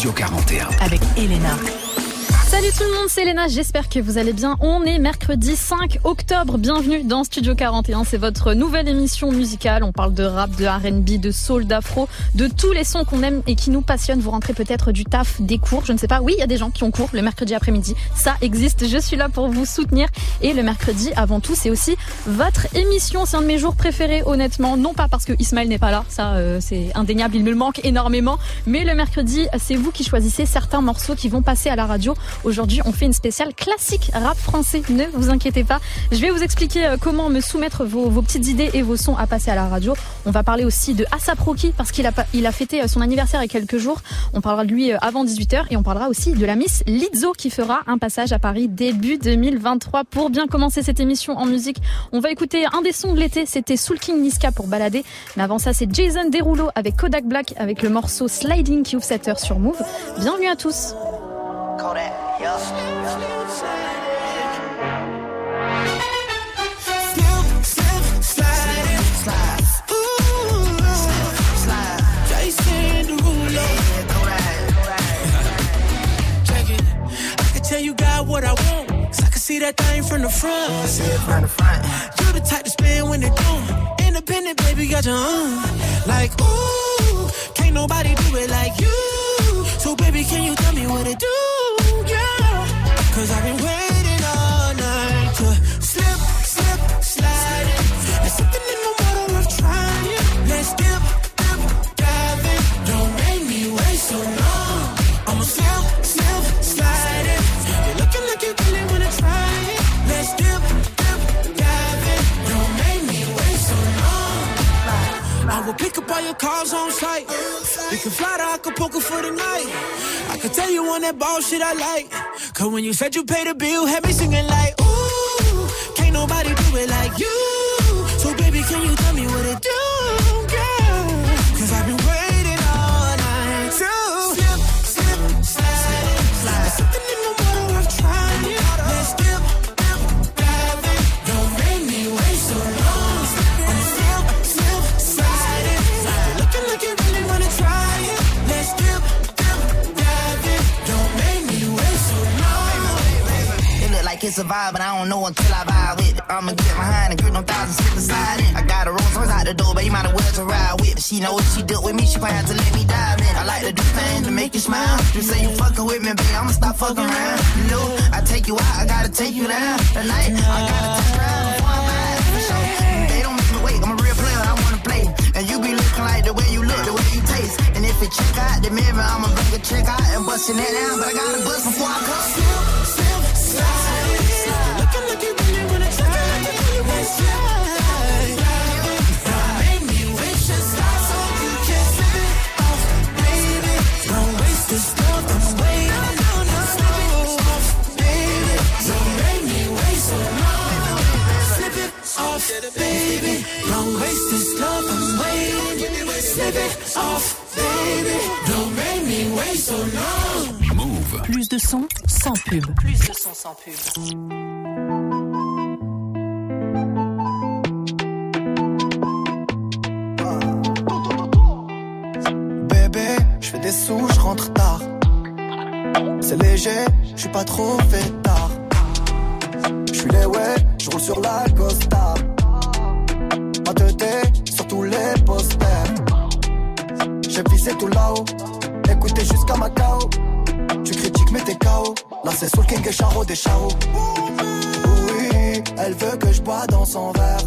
Studio 41. Avec Elena. Salut tout le monde, c'est Léna, j'espère que vous allez bien. On est mercredi 5 octobre, bienvenue dans Studio 41, c'est votre nouvelle émission musicale. On parle de rap, de RB, de soul, d'afro, de tous les sons qu'on aime et qui nous passionnent. Vous rentrez peut-être du taf, des cours, je ne sais pas. Oui, il y a des gens qui ont cours le mercredi après-midi, ça existe, je suis là pour vous soutenir. Et le mercredi, avant tout, c'est aussi votre émission, c'est un de mes jours préférés honnêtement. Non pas parce que Ismaël n'est pas là, ça euh, c'est indéniable, il me manque énormément. Mais le mercredi, c'est vous qui choisissez certains morceaux qui vont passer à la radio Aujourd'hui, on fait une spéciale classique rap français. Ne vous inquiétez pas. Je vais vous expliquer euh, comment me soumettre vos, petites idées et vos sons à passer à la radio. On va parler aussi de Asap Rocky parce qu'il a, il a fêté euh, son anniversaire il y a quelques jours. On parlera de lui euh, avant 18h et on parlera aussi de la Miss Lizzo qui fera un passage à Paris début 2023. Pour bien commencer cette émission en musique, on va écouter un des sons de l'été. C'était Soul King Niska pour balader. Mais avant ça, c'est Jason Derulo avec Kodak Black avec le morceau Sliding qui ouvre cette heure sur Move. Bienvenue à tous. Kodak, yeah. Slip, slide, slide. Slide. Jason Derulo. Check it. I can tell you got what I want. Cause I can see that thing from the front. See it from the front. You the type to spin when it do. Independent, baby, got your own. Like, ooh, can't nobody do it like you. So, baby, can you tell me what it do? Cause I've been waiting all night to slip, slip, slide. There's something in the water worth trying. Let's dip, dip, dive in. Don't make me wait so long. I will pick up all your calls on site. We can fly to Acapulco for the night. I can tell you on that ball shit I like. Cause when you said you paid the bill, had me singing like, ooh, can't nobody do it like you. So baby, can you tell me what it do, it's a vibe, but I don't know until I vibe with it. I'ma get behind and grip them thousand slip beside it. I got a Rolls Royce out the door, but you might as well to ride with it. She know what she do with me, she probably have to let me dive in. I like to do things to make you smile. You say you fucking with me, babe, I'ma stop fucking around. You know, I take you out, I gotta take you down. Tonight, I gotta test drive before I buy it. For. They don't make me wait, I'm a real player, I wanna play. And you be looking like the way you look, the way you taste. And if it check out the mirror, I'ma bring a check out and bustin' that down. But I gotta bust before I come. Pub. Plus de son sans pub. Bébé, je fais des sous, je rentre tard. C'est léger, je suis pas trop fait Oui, elle veut que je bois dans son verre.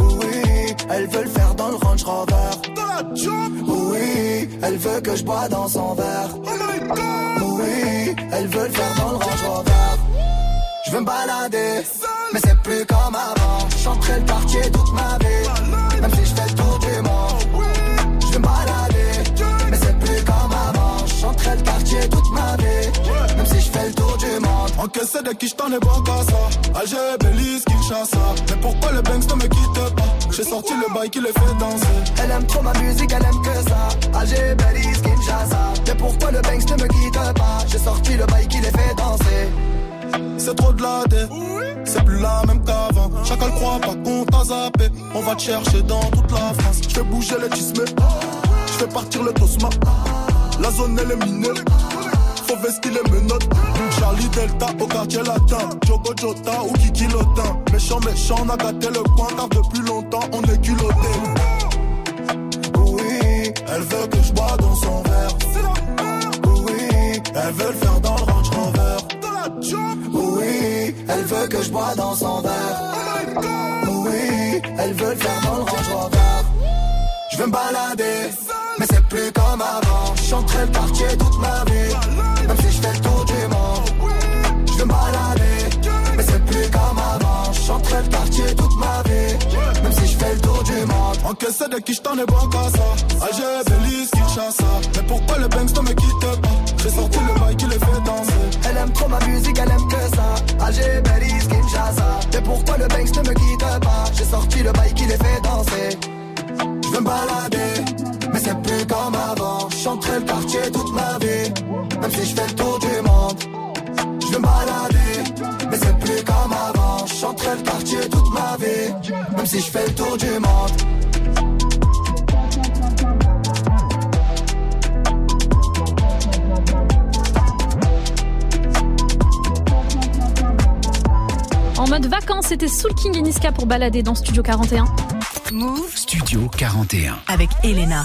Oui, elle veut le faire dans le Range Rover. Oui, elle veut que je bois dans son verre. Oui, elle veut le faire dans le Range Rover. Je veux me balader, mais c'est plus comme avant. Chanterai le quartier toute ma vie, de qui j't'en ai bon qu'à ça. Alger, Belize, Kinshasa Mais pourquoi le Banks ne me quitte pas? J'ai sorti le bail qui les fait danser. Elle aime trop ma musique, elle aime que ça. Alger, Belize, Kinshasa. Mais pourquoi le Banks ne me quitte pas? J'ai sorti le bail qui les fait danser. C'est trop de la dé C'est plus la même qu'avant. Chacun le croit pas qu'on t'a zappé. On va te chercher dans toute la France. Je fais bouger les tismes. Je fais partir le tosma. La zone elle est minée. Faut qu'il les menottes. Charlie Delta au quartier latin. Jogo Jota ou Kiki Lotin. Méchant, méchant, on a gâté le coin car depuis longtemps on est culotté. Oui, elle veut que je bois dans son verre. Oui, elle veut le faire dans le Range Rover. Oui, elle veut que je bois dans son verre. Oui, elle veut le faire dans le Range Rover. Je veux me balader, plus comme avant. J'entrais le quartier toute ma vie, même si je fais le tour du monde. Je veux me balader, mais c'est plus comme avant. J'entrais le quartier toute ma vie, même si je fais le tour du monde. Encaissé de qui j't'en ai bon qu'à ça. Alger, Belize, Kinshasa. Mais pourquoi le banks ne me quitte pas? J'ai sorti le bail qui les fait danser. Elle aime trop ma musique, elle aime que ça. Alger, Belize, Kinshasa. Mais pourquoi le banks ne me quitte pas? J'ai sorti le bail qui les fait danser veux me balader, mais c'est plus comme avant. J'chanterai le quartier toute ma vie, même si je fais le tour du monde. Je veux me balader, mais c'est plus comme avant. J'chanterai le quartier toute ma vie, même si je fais le tour du monde. En mode vacances, c'était Soul King et Niska pour balader dans Studio 41. Move Studio 41. avec Elena.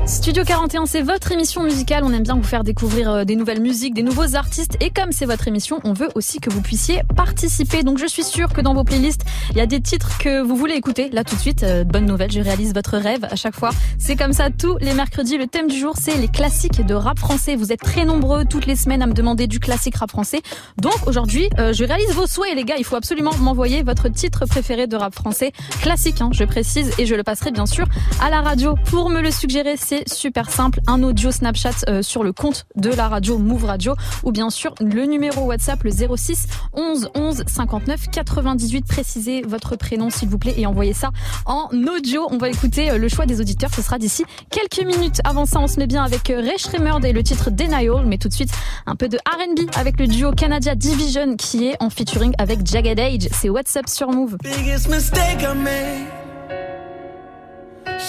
Studio 41, c'est votre émission musicale. On aime bien vous faire découvrir euh, des nouvelles musiques, des nouveaux artistes. Et comme c'est votre émission, on veut aussi que vous puissiez participer. Donc je suis sûre que dans vos playlists, il y a des titres que vous voulez écouter. Là tout de suite, euh, bonne nouvelle, je réalise votre rêve à chaque fois. C'est comme ça tous les mercredis. Le thème du jour, c'est les classiques de rap français. Vous êtes très nombreux toutes les semaines à me demander du classique rap français. Donc aujourd'hui, euh, je réalise vos souhaits les gars. Il faut absolument m'envoyer votre titre préféré de rap français. Classique, hein, je précise. Et je le passerai bien sûr à la radio. Pour me le suggérer, c'est super simple. Un audio Snapchat euh, sur le compte de la radio Move Radio ou bien sûr le numéro WhatsApp le 06 11 11 59 98. Précisez votre prénom s'il vous plaît et envoyez ça en audio. On va écouter euh, le choix des auditeurs. Ce sera d'ici quelques minutes. Avant ça, on se met bien avec euh, Ray Shremerd et le titre Denial. Mais tout de suite, un peu de R&B avec le duo Canada Division qui est en featuring avec Jagged Age. C'est WhatsApp sur Move. Biggest mistake I made.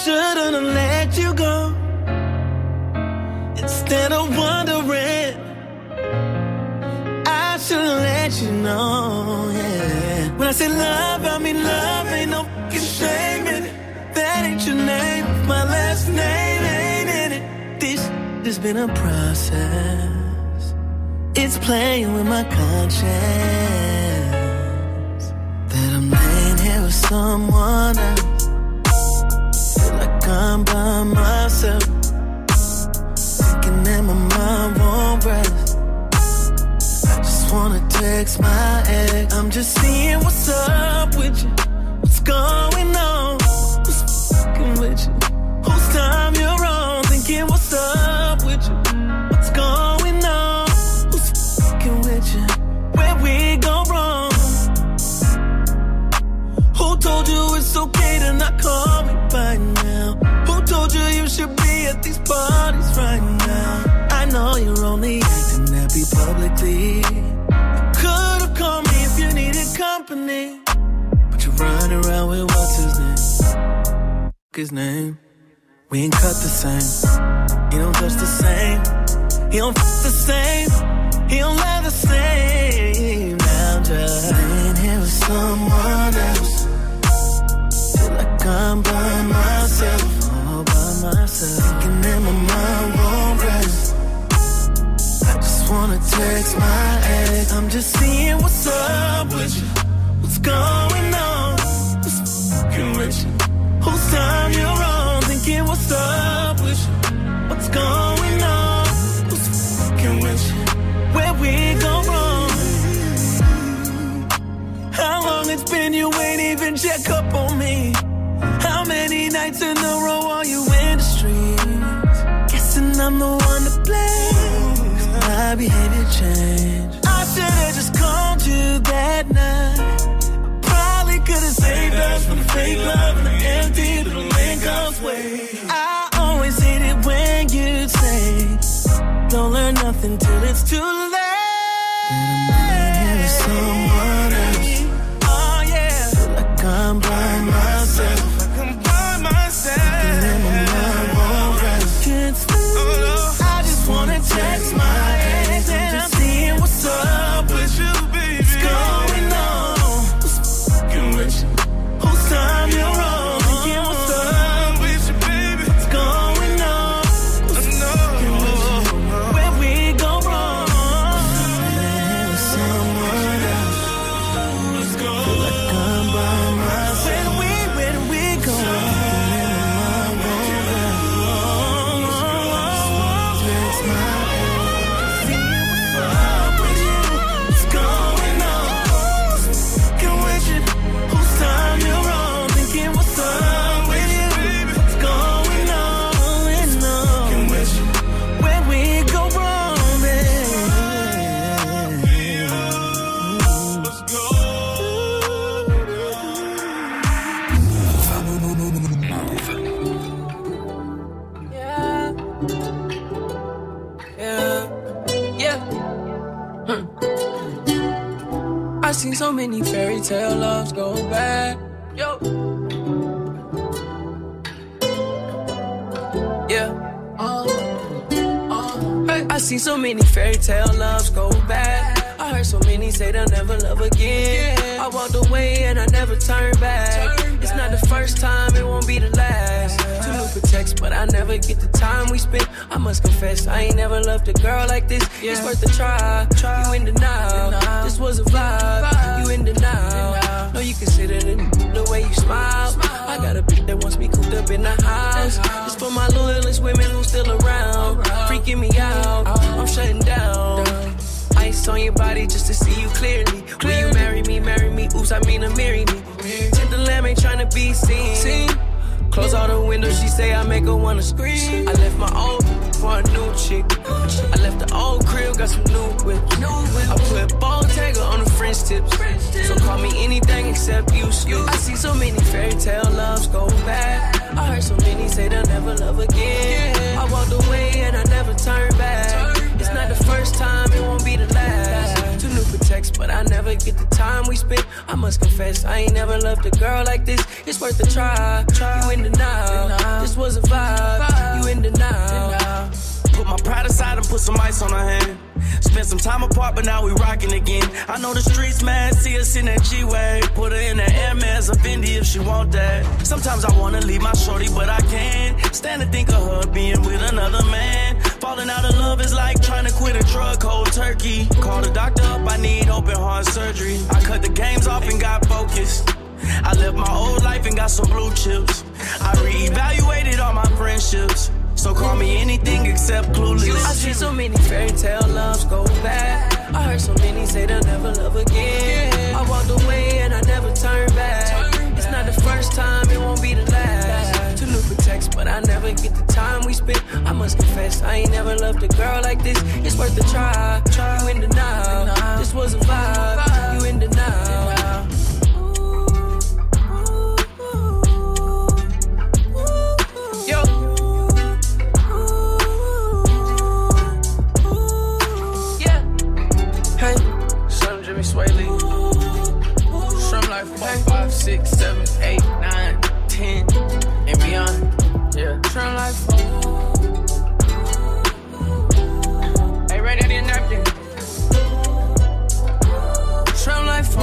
Shouldn't have let you go. Instead of wondering, I should let you know, yeah. When I say love, I mean love, ain't no fucking shame in it. That ain't your name, my last name ain't in it. This has been a process. It's playing with my conscience. That I'm laying here with someone else. I'm by myself. Thinking that my mind won't rest. I just wanna text my ex. I'm just seeing what's up with you. What's going on? Know you're only acting happy publicly. You could have called me if you needed company. But you're running around with what's his name? His name. We ain't cut the same. He don't touch the same. He don't f the same. He don't love the same. Now I'm just laying here with someone else. Feel like I'm by myself, text my ex. I'm just seeing what's up with you. What's going on? What's fucking with you? Whose time you're on? Thinking what's up with you? What's going on? Fucking with you? Where we go wrong? How long it's been you ain't even check up on me? How many nights in a row are you in the streets? Guessing I'm the one to blame. My behavior changed. I should've just called you that night. Probably could've saved us from the fake love and the empty little link way. I always hate it when you say, Don't learn nothing till it's too late. Seen so many fairy tale loves go bad. Yo. Yeah. Uh, uh, hey. I see so many fairy tale loves go bad. I heard so many say they'll never love again. I walked away and I never turned back. It's not the first time, it won't be the last. Two new protects, but I never get the time we spent. I must confess, I ain't never loved a girl like this. It's worth a try. You in denial. This was a vibe. You in denial. No, you consider it the way you smile. I got a bitch that wants me cooped up in the house. It's for my loyalist women who still around. Freaking me out. I'm shutting down. Ice on your body just to see you clearly. Will you marry me, marry me? Oops, I mean to marry me. Tender lamb ain't trying to be seen. Close all the windows, she say I make her wanna scream. I left my old for a new chick. I left the old crib, got some new whips. I put ball Bottega on the French tips. So call me anything except you. I see so many fairy tale loves go bad. I heard so many say they'll never love again. I walked away and I never turned back. It's not the Never get the time we spent. I must confess, I ain't never loved a girl like this. It's worth a try. You in denial. This was a vibe. You in denial. Put my pride aside and put some ice on her hand. Spent some time apart, but now we rocking again. I know the streets, man, see us in that G-Way. Put her in the Hermes or Fendi if she want that. Sometimes I wanna leave my shorty, but I can't. Stand to think of her being with another man. Falling out of love is like trying to quit a drug cold turkey. Call the doctor up, I need open heart surgery. I cut the games off and got focused. I left my old life and got some blue chips. I reevaluated all my friendships. So call me anything except clueless. I see so many fairy tale loves go bad. I heard so many say they'll never love again. I walked away and I never turned back. It's not the first time, it won't be the last but I never get the time we spent. I must confess, I ain't never loved a girl like this. It's worth a try. try. You in denial. This was a vibe. You in denial. denial. 6, 7. Beyond. Yeah. Shrimp life. Hey, ready to napkin. Shrimp life.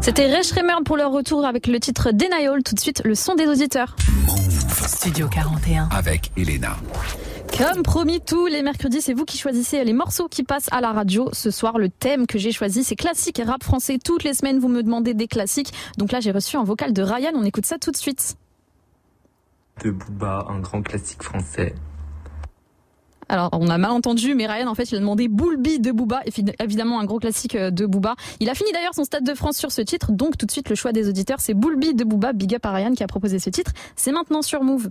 C'était Ray Schremer pour leur retour avec le titre Denial. Tout de suite, le son des auditeurs. Studio 41. avec Elena. Comme promis, tous les mercredis, c'est vous qui choisissez les morceaux qui passent à la radio. Ce soir, le thème que j'ai choisi, c'est classique et rap français. Toutes les semaines, vous me demandez des classiques. Donc là, j'ai reçu un vocal de Ryan. On écoute ça tout de suite. De Booba, un grand classique français. Alors, on a mal entendu, mais Ryan, en fait, il a demandé Boulby de Booba, évidemment un gros classique euh, de Booba. Il a fini d'ailleurs son Stade de France sur ce titre, donc tout de suite, le choix des auditeurs, c'est Boulby de Booba, big up à Ryan qui a proposé ce titre. C'est maintenant sur Move.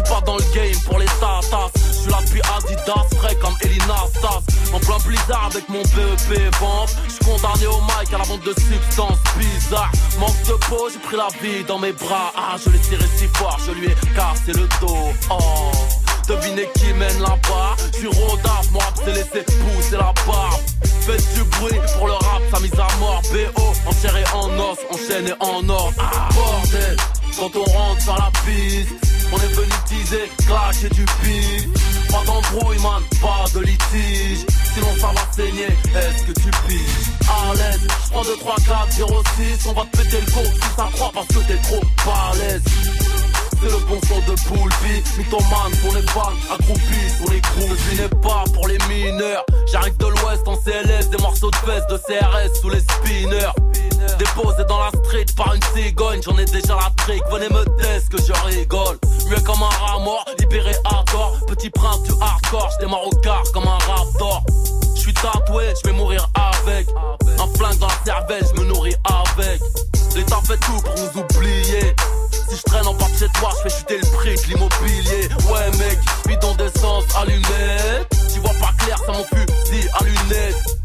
Suis pas dans le game pour les tatas. Je suis là depuis Adidas, frais comme Elina Stas. En plein blizzard avec mon BEP vente. Je suis condamné au mic à la vente de substances bizarres. Manque de peau, j'ai pris la vie dans mes bras. Ah, je l'ai tiré si fort, je lui ai cassé le dos. Oh. Devinez qui mène là-bas rodaf, mon rap s'est laissé pousser la barbe Faites du bruit pour le rap, sa mise à mort BO, en chair et en os, enchaîné en or ah, Bordel, quand on rentre sur la piste On est venu teaser, clasher du pif. Pas d'embrouille man, pas de litige. Sinon ça va saigner, est-ce que tu piges? À l'aise, je prends 2, 3, 4, 0, 6 On va te péter le go si ça croit parce que t'es trop balèze c'est le bon son de Poulpi Mythomane pour les fans accroupis sur les groues Je n'ai pas pour les mineurs. J'arrive de l'ouest en CLS Des morceaux de fesses de CRS sous les spinners Déposé dans la street par une cigogne, j'en ai déjà la trique. Venez me tester que je rigole. Mieux comme un rat mort, libéré hardcore. Petit prince du hardcore, j'démarre au car comme un raptor. J'suis tatoué, j'vais mourir avec. Un flingue dans la cervelle, j'me nourris avec. L'État fait tout pour nous oublier. Si je traîne en bas de chez toi, je fais chuter le prix de l'immobilier. Ouais, mec, bidon d'essence, allumette. Tu vois pas clair, ça mon fusil à lunettes.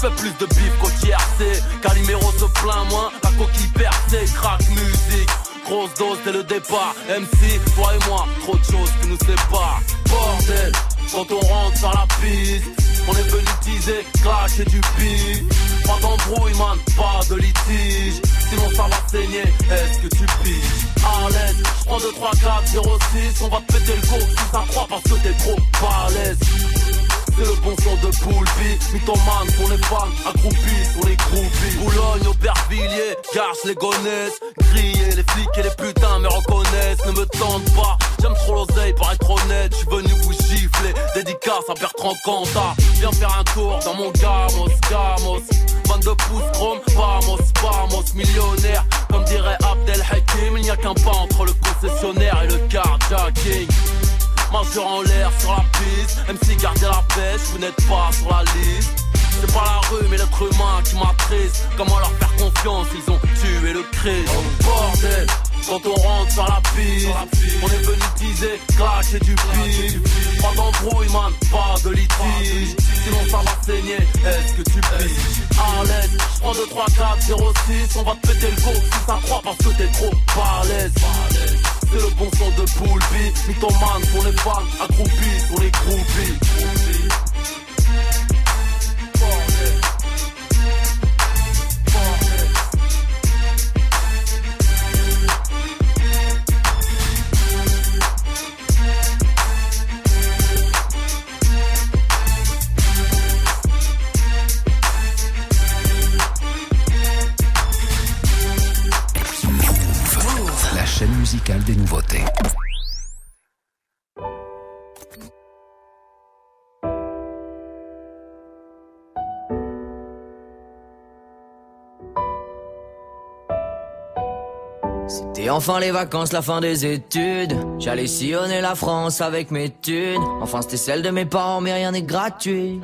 Fais plus de bif qu'au TRC. Calimero se plaint moins, la coquille percée, crack musique. Grosse dose dès le départ. MC, toi et moi, trop de choses qui nous séparent. Bordel, quand on rentre sur la piste. On est venu teaser, clasher du pif Pas d'embrouille man, pas de litige Sinon ça va saigner, est-ce que tu piges? À l'aise, j'prends 2, 3, 4, 0, 6 On va te péter le go, tout ça 3 parce que t'es trop balèze c'est le bon son de Poulpi Mythomane pour les fans, accroupis pour les groupies. Boulogne, Aubervilliers, Garce, les gonnesses Griller, les flics et les putains me reconnaissent. Ne me tente pas, j'aime trop l'oseille pour être honnête. J'suis venu vous gifler, dédicace à Bertrand Cantat. Viens faire un tour dans mon gamos, gamos. 22 pouces chrome, vamos, vamos. Millionnaire, comme dirait Abdel Hakim Il n'y a qu'un pas entre le concessionnaire et le carjacking Majeur en l'air sur la piste. MC gardez la pêche, vous n'êtes pas sur la liste. C'est pas la rue mais l'être humain qui m'attriste. Comment leur faire confiance, ils ont tué le Christ. Oh, Bordel, quand on rentre sur la piste On est venu teaser, clasher du pif. Pas d'embrouille man, pas de litige. Sinon ça va saigner, est-ce que tu piges À l'aise, j'prends 2, 3, 4, 0, 6 On va te péter le go si ça croit parce que t'es trop balèze c'est le bon son de Poulpi Mythomane pour les fans, accroupis pour les groupies des nouveautés. C'était enfin les vacances, la fin des études. J'allais sillonner la France avec mes thunes. Enfin, c'était celle de mes parents, mais rien n'est gratuit.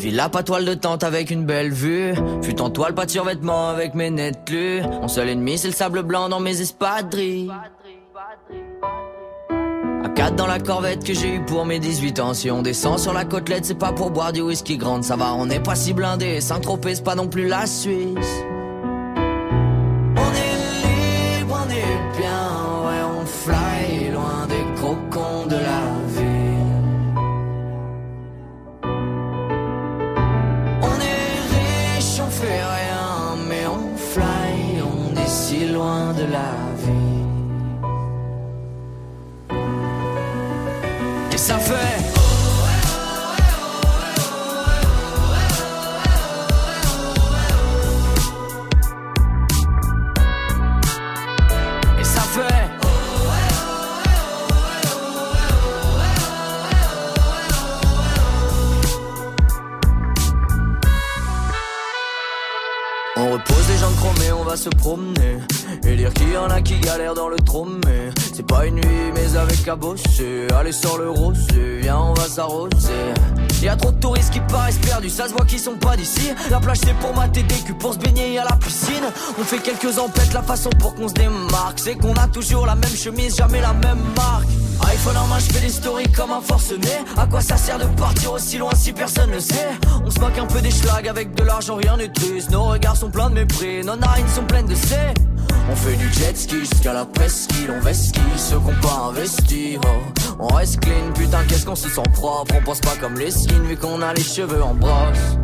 Villa pas toile de tente avec une belle vue. Fut en toile pas de survêtement avec mes nettes. Mon seul ennemi c'est le sable blanc dans mes espadrilles. À 4 dans la corvette que j'ai eu pour mes 18 ans. Si on descend sur la côtelette, c'est pas pour boire du whisky grande. Ça va, on n'est pas si blindé. Saint-Tropez, c'est pas non plus la Suisse. Allez, sur le rosé, viens, on va s'arroser. Y a trop de touristes qui paraissent perdus, ça se voit qu'ils sont pas d'ici. La plage c'est pour des culs, pour se baigner à la piscine. On fait quelques empêtes, la façon pour qu'on se démarque, c'est qu'on a toujours la même chemise, jamais la même marque iPhone en main, je fais des stories comme un forcené. À quoi ça sert de partir aussi loin si personne ne sait? On se moque un peu des schlags avec de l'argent, rien n'est triste. Nos regards sont pleins de mépris, nos narines sont pleines de C. On fait du jet ski jusqu'à la presqu'île, on vesquille ceux qu'on pas investi. Oh. On reste clean, putain, qu'est-ce qu'on se sent propre? On pense pas comme les skins vu qu'on a les cheveux en brosse.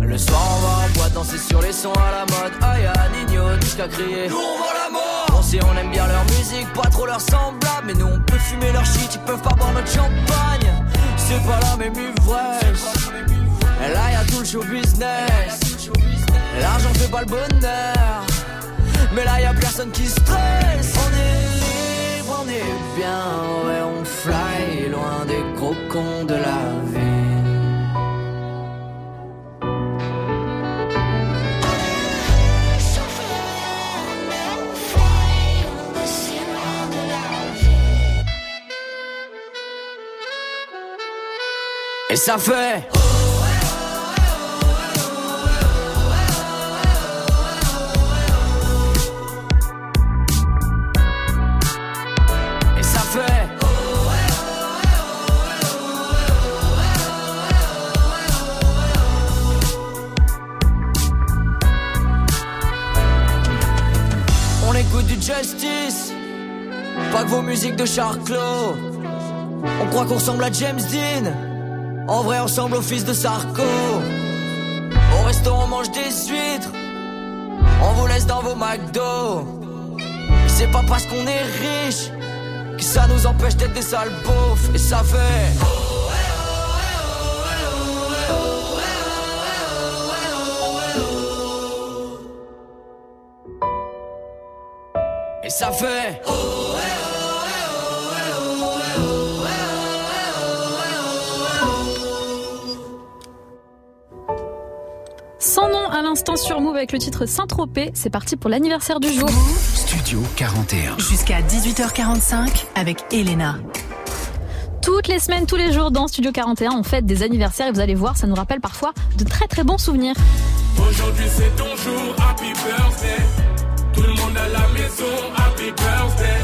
Le soir, on va en boîte danser sur les sons à la mode. Aïe, Nino, jusqu'à crier. Nous, on va la mort! On sait, on aime bien leur musique, pas trop leur semblable. Mais nous, on peut fumer leur shit, ils peuvent pas boire notre champagne. C'est pas la même ivresse. Là, y a tout le show business. L'argent fait pas le bonheur. Mais là y a personne qui stresse. On est libre, on est bien Ouais on fly loin des gros cons de la vie. Et ça fait Pas que vos musiques de Charclos On croit qu'on ressemble à James Dean. En vrai on ressemble au fils de Sarko. Au restaurant on mange des huîtres. On vous laisse dans vos McDo. C'est pas parce qu'on est riche Que ça nous empêche d'être des sales beaufs. Et ça fait ça fait. Sans nom à l'instant sur Move avec le titre Saint-Tropez. C'est parti pour l'anniversaire du jour. Studio 41. Jusqu'à 18h45 avec Elena. Toutes les semaines, tous les jours dans Studio 41, on fête des anniversaires et vous allez voir, ça nous rappelle parfois de très très bons souvenirs. Aujourd'hui c'est ton jour, happy birthday. Tout le monde à la maison, happy birthday.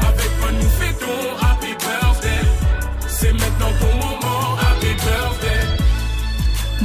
Avec moi nous fêtons, happy birthday. C'est maintenant birthday.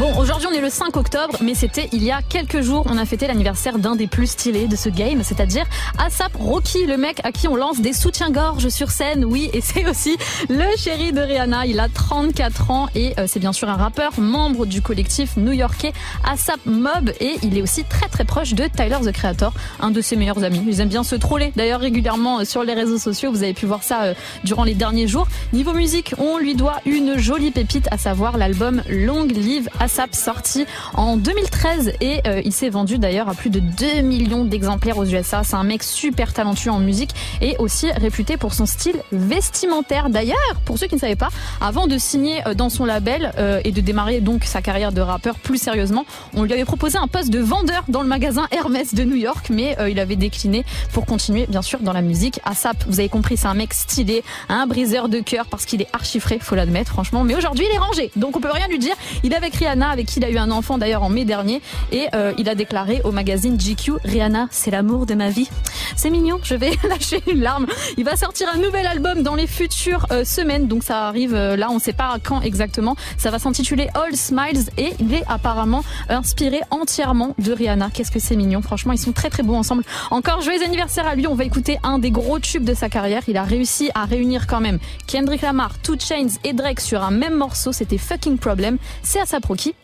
Bon, aujourd'hui on est le 5 octobre, mais c'était il y a quelques jours, on a fêté l'anniversaire d'un des plus stylés de ce game, c'est-à-dire Asap Rocky, le mec à qui on lance des soutiens-gorge sur scène, oui, et c'est aussi le chéri de Rihanna, il a 34 ans et euh, c'est bien sûr un rappeur, membre du collectif new-yorkais Asap Mob. Et il est aussi très très proche de Tyler the Creator, un de ses meilleurs amis. Ils aiment bien se troller, d'ailleurs régulièrement euh, sur les réseaux sociaux, vous avez pu voir ça euh, durant les derniers jours. Niveau musique, on lui doit une jolie pépite, à savoir l'album Long Live ASAP sorti en 2013 et euh, il s'est vendu d'ailleurs à plus de 2 millions d'exemplaires aux USA. C'est un mec super talentueux en musique et aussi réputé pour son style vestimentaire. D'ailleurs, pour ceux qui ne savaient pas, avant de signer euh, dans son label euh, et de démarrer donc sa carrière de rappeur plus sérieusement, on lui avait proposé un poste de vendeur dans le magasin Hermès de New York, mais il avait décliné pour continuer bien sûr dans la musique. ASAP, vous avez compris, c'est un mec stylé, un briseur de cœur parce qu'il est archifré, faut l'admettre franchement. Mais aujourd'hui, il est rangé, donc on peut rien lui dire. Il est avec Avec qui il a eu un enfant d'ailleurs en mai dernier, et euh, il a déclaré au magazine GQ Rihanna, c'est l'amour de ma vie. C'est mignon, je vais lâcher une larme. Il va sortir un nouvel album dans les futures euh, semaines, donc ça arrive euh, là, on sait pas quand exactement. Ça va s'intituler All Smiles et il est apparemment inspiré entièrement de Rihanna. Qu'est-ce que c'est mignon, franchement, ils sont très très beaux ensemble. Encore joyeux anniversaire à lui, on va écouter un des gros tubes de sa carrière. Il a réussi à réunir quand même Kendrick Lamar, Two Chains et Drake sur un même morceau, c'était Fucking Problem. C'est à sa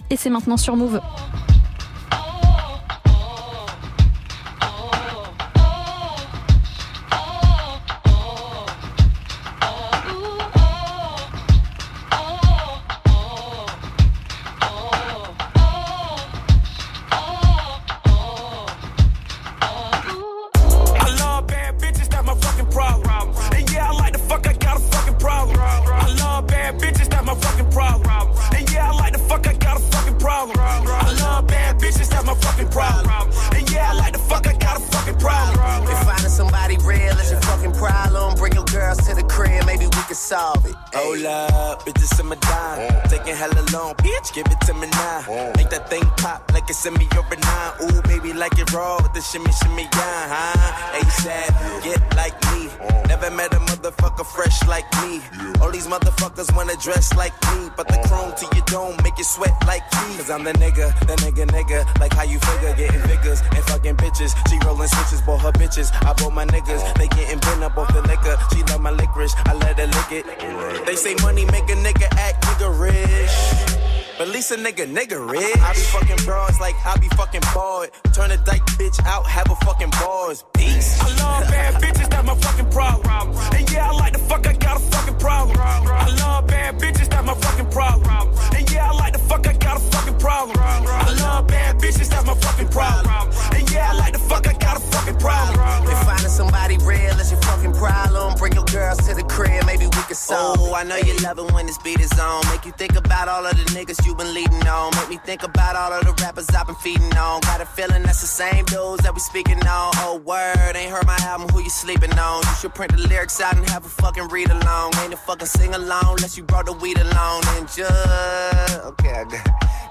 et c'est maintenant sur Move. In me over nine. Ooh, baby, like it raw with the shimmy, shimmy, yeah, huh? ASAP, get like me. Never met a motherfucker fresh like me. All these motherfuckers wanna dress like me, but the chrome to your dome make you sweat like me. Cause I'm the nigga, the nigga, nigga. Like how you figure, getting figures and fucking bitches. She rolling switches, bought her bitches. I bought my niggas, they getting bent up off the liquor. She love my licorice, I let her lick it. They say money make a nigga act nigga rich. But least a nigga, nigga rich. I be fucking bras like I be fucking bored. Turn a dyke bitch out, have a fucking bars. Peace. I love bad bitches, that's my fucking problem. And yeah, I like the fuck, I got a fucking problem. I love bad bitches, that's my fucking problem. And yeah, I like the fuck, I got a fucking problem. I love bad bitches, that's my fucking problem. And yeah, I like the fuck, I got a fucking problem. If finding somebody real is your fucking problem, bring your girls to the crib, maybe we can Oh, I know you love it when this beat is on. Make you think about all of the niggas you been leading on. Make me think about all of the rappers I've been feeding on. Got a feeling that's the same dudes that we speaking on. Oh, word, ain't heard my album, who you sleeping on? You should print the lyrics out and have a fucking read along. Ain't a fucking sing along unless you brought the weed along. And just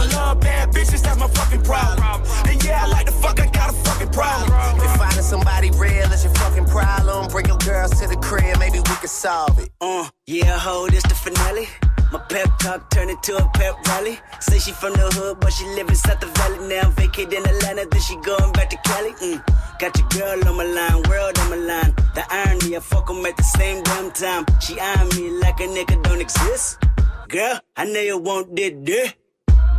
I love bad bitches, that's my fucking problem. And yeah, I like the fuck, I got a fucking problem. If finding somebody real is your fucking problem, bring your girls to the crib, maybe we can solve it. Uh, yeah, ho, this the finale. My pep talk turned into a pep rally. Say she from the hood, but she live inside the valley now. Vacate in Atlanta, then she going back to Cali. Mm. Got your girl on my line, world on my line. The irony, I fuck 'em at the same damn time. She eyeing me like a nigga don't exist. Girl, I know you want that dick.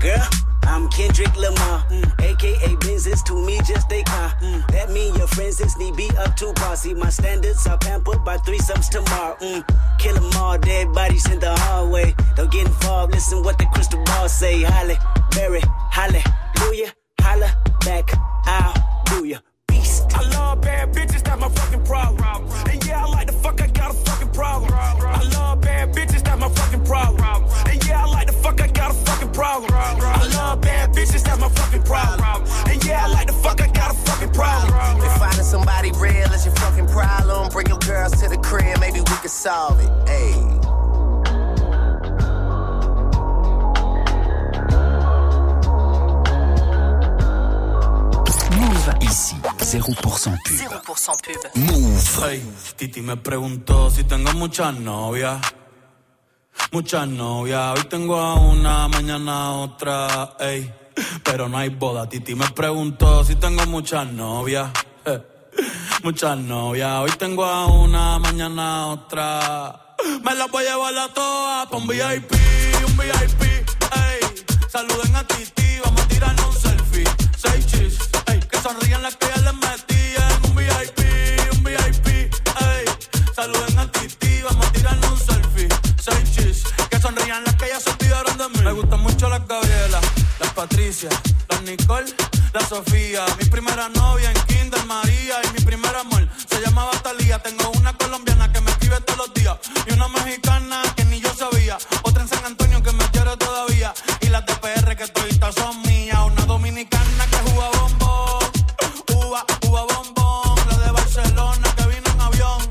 Girl, I'm Kendrick Lamar, mm. aka business to me just a car. Mm. That mean your friends is need be up to par. See my standards are pampered by threesomes tomorrow. Mm. Kill 'em all, dead bodies in the hallway. Don't get involved, listen what the crystal ball say. Holly, Berry, hallelujah, holla back, I'll do ya. Beast. I love bad bitches, that's my fucking problem. Problem. And yeah, I like the fuck, I got a fucking problem. If finding somebody real is your fucking problem, bring your girls to the crib, maybe we can solve it. Ayy. Ici, 0% pub. 0% pub. Move. Ey, Titi me preguntó si tengo muchas novias. Muchas novias. Hoy tengo a una, mañana a otra. Ey, pero no hay boda. Titi me preguntó si tengo muchas novias. Muchas novias. Hoy tengo a una, mañana a otra. Me las voy a llevar a todas pa' un VIP, un VIP. Ey, saluden a Titi, vamos a tirarnos un selfie. Seis chis, ey, que sonrían las que ya les metí en un VIP, un VIP. Ey, saluden a Titi, vamos a tirarnos un selfie. Seis chis, que sonrían las que ya se olvidaron de mí. Me gustan mucho las Gabriela, Patricia, las Nicole, la Sofía. Mi primera novia en Kinder María y mi primer amor se llamaba Talía. Tengo una colombiana que me escribe todos los días y una mexicana que ni yo sabía. Otra en San Antonio que me quiere todavía y las de PR que toditas son mías. Una dominicana que juega bombón, uva, uva bombón. La de Barcelona que vino en avión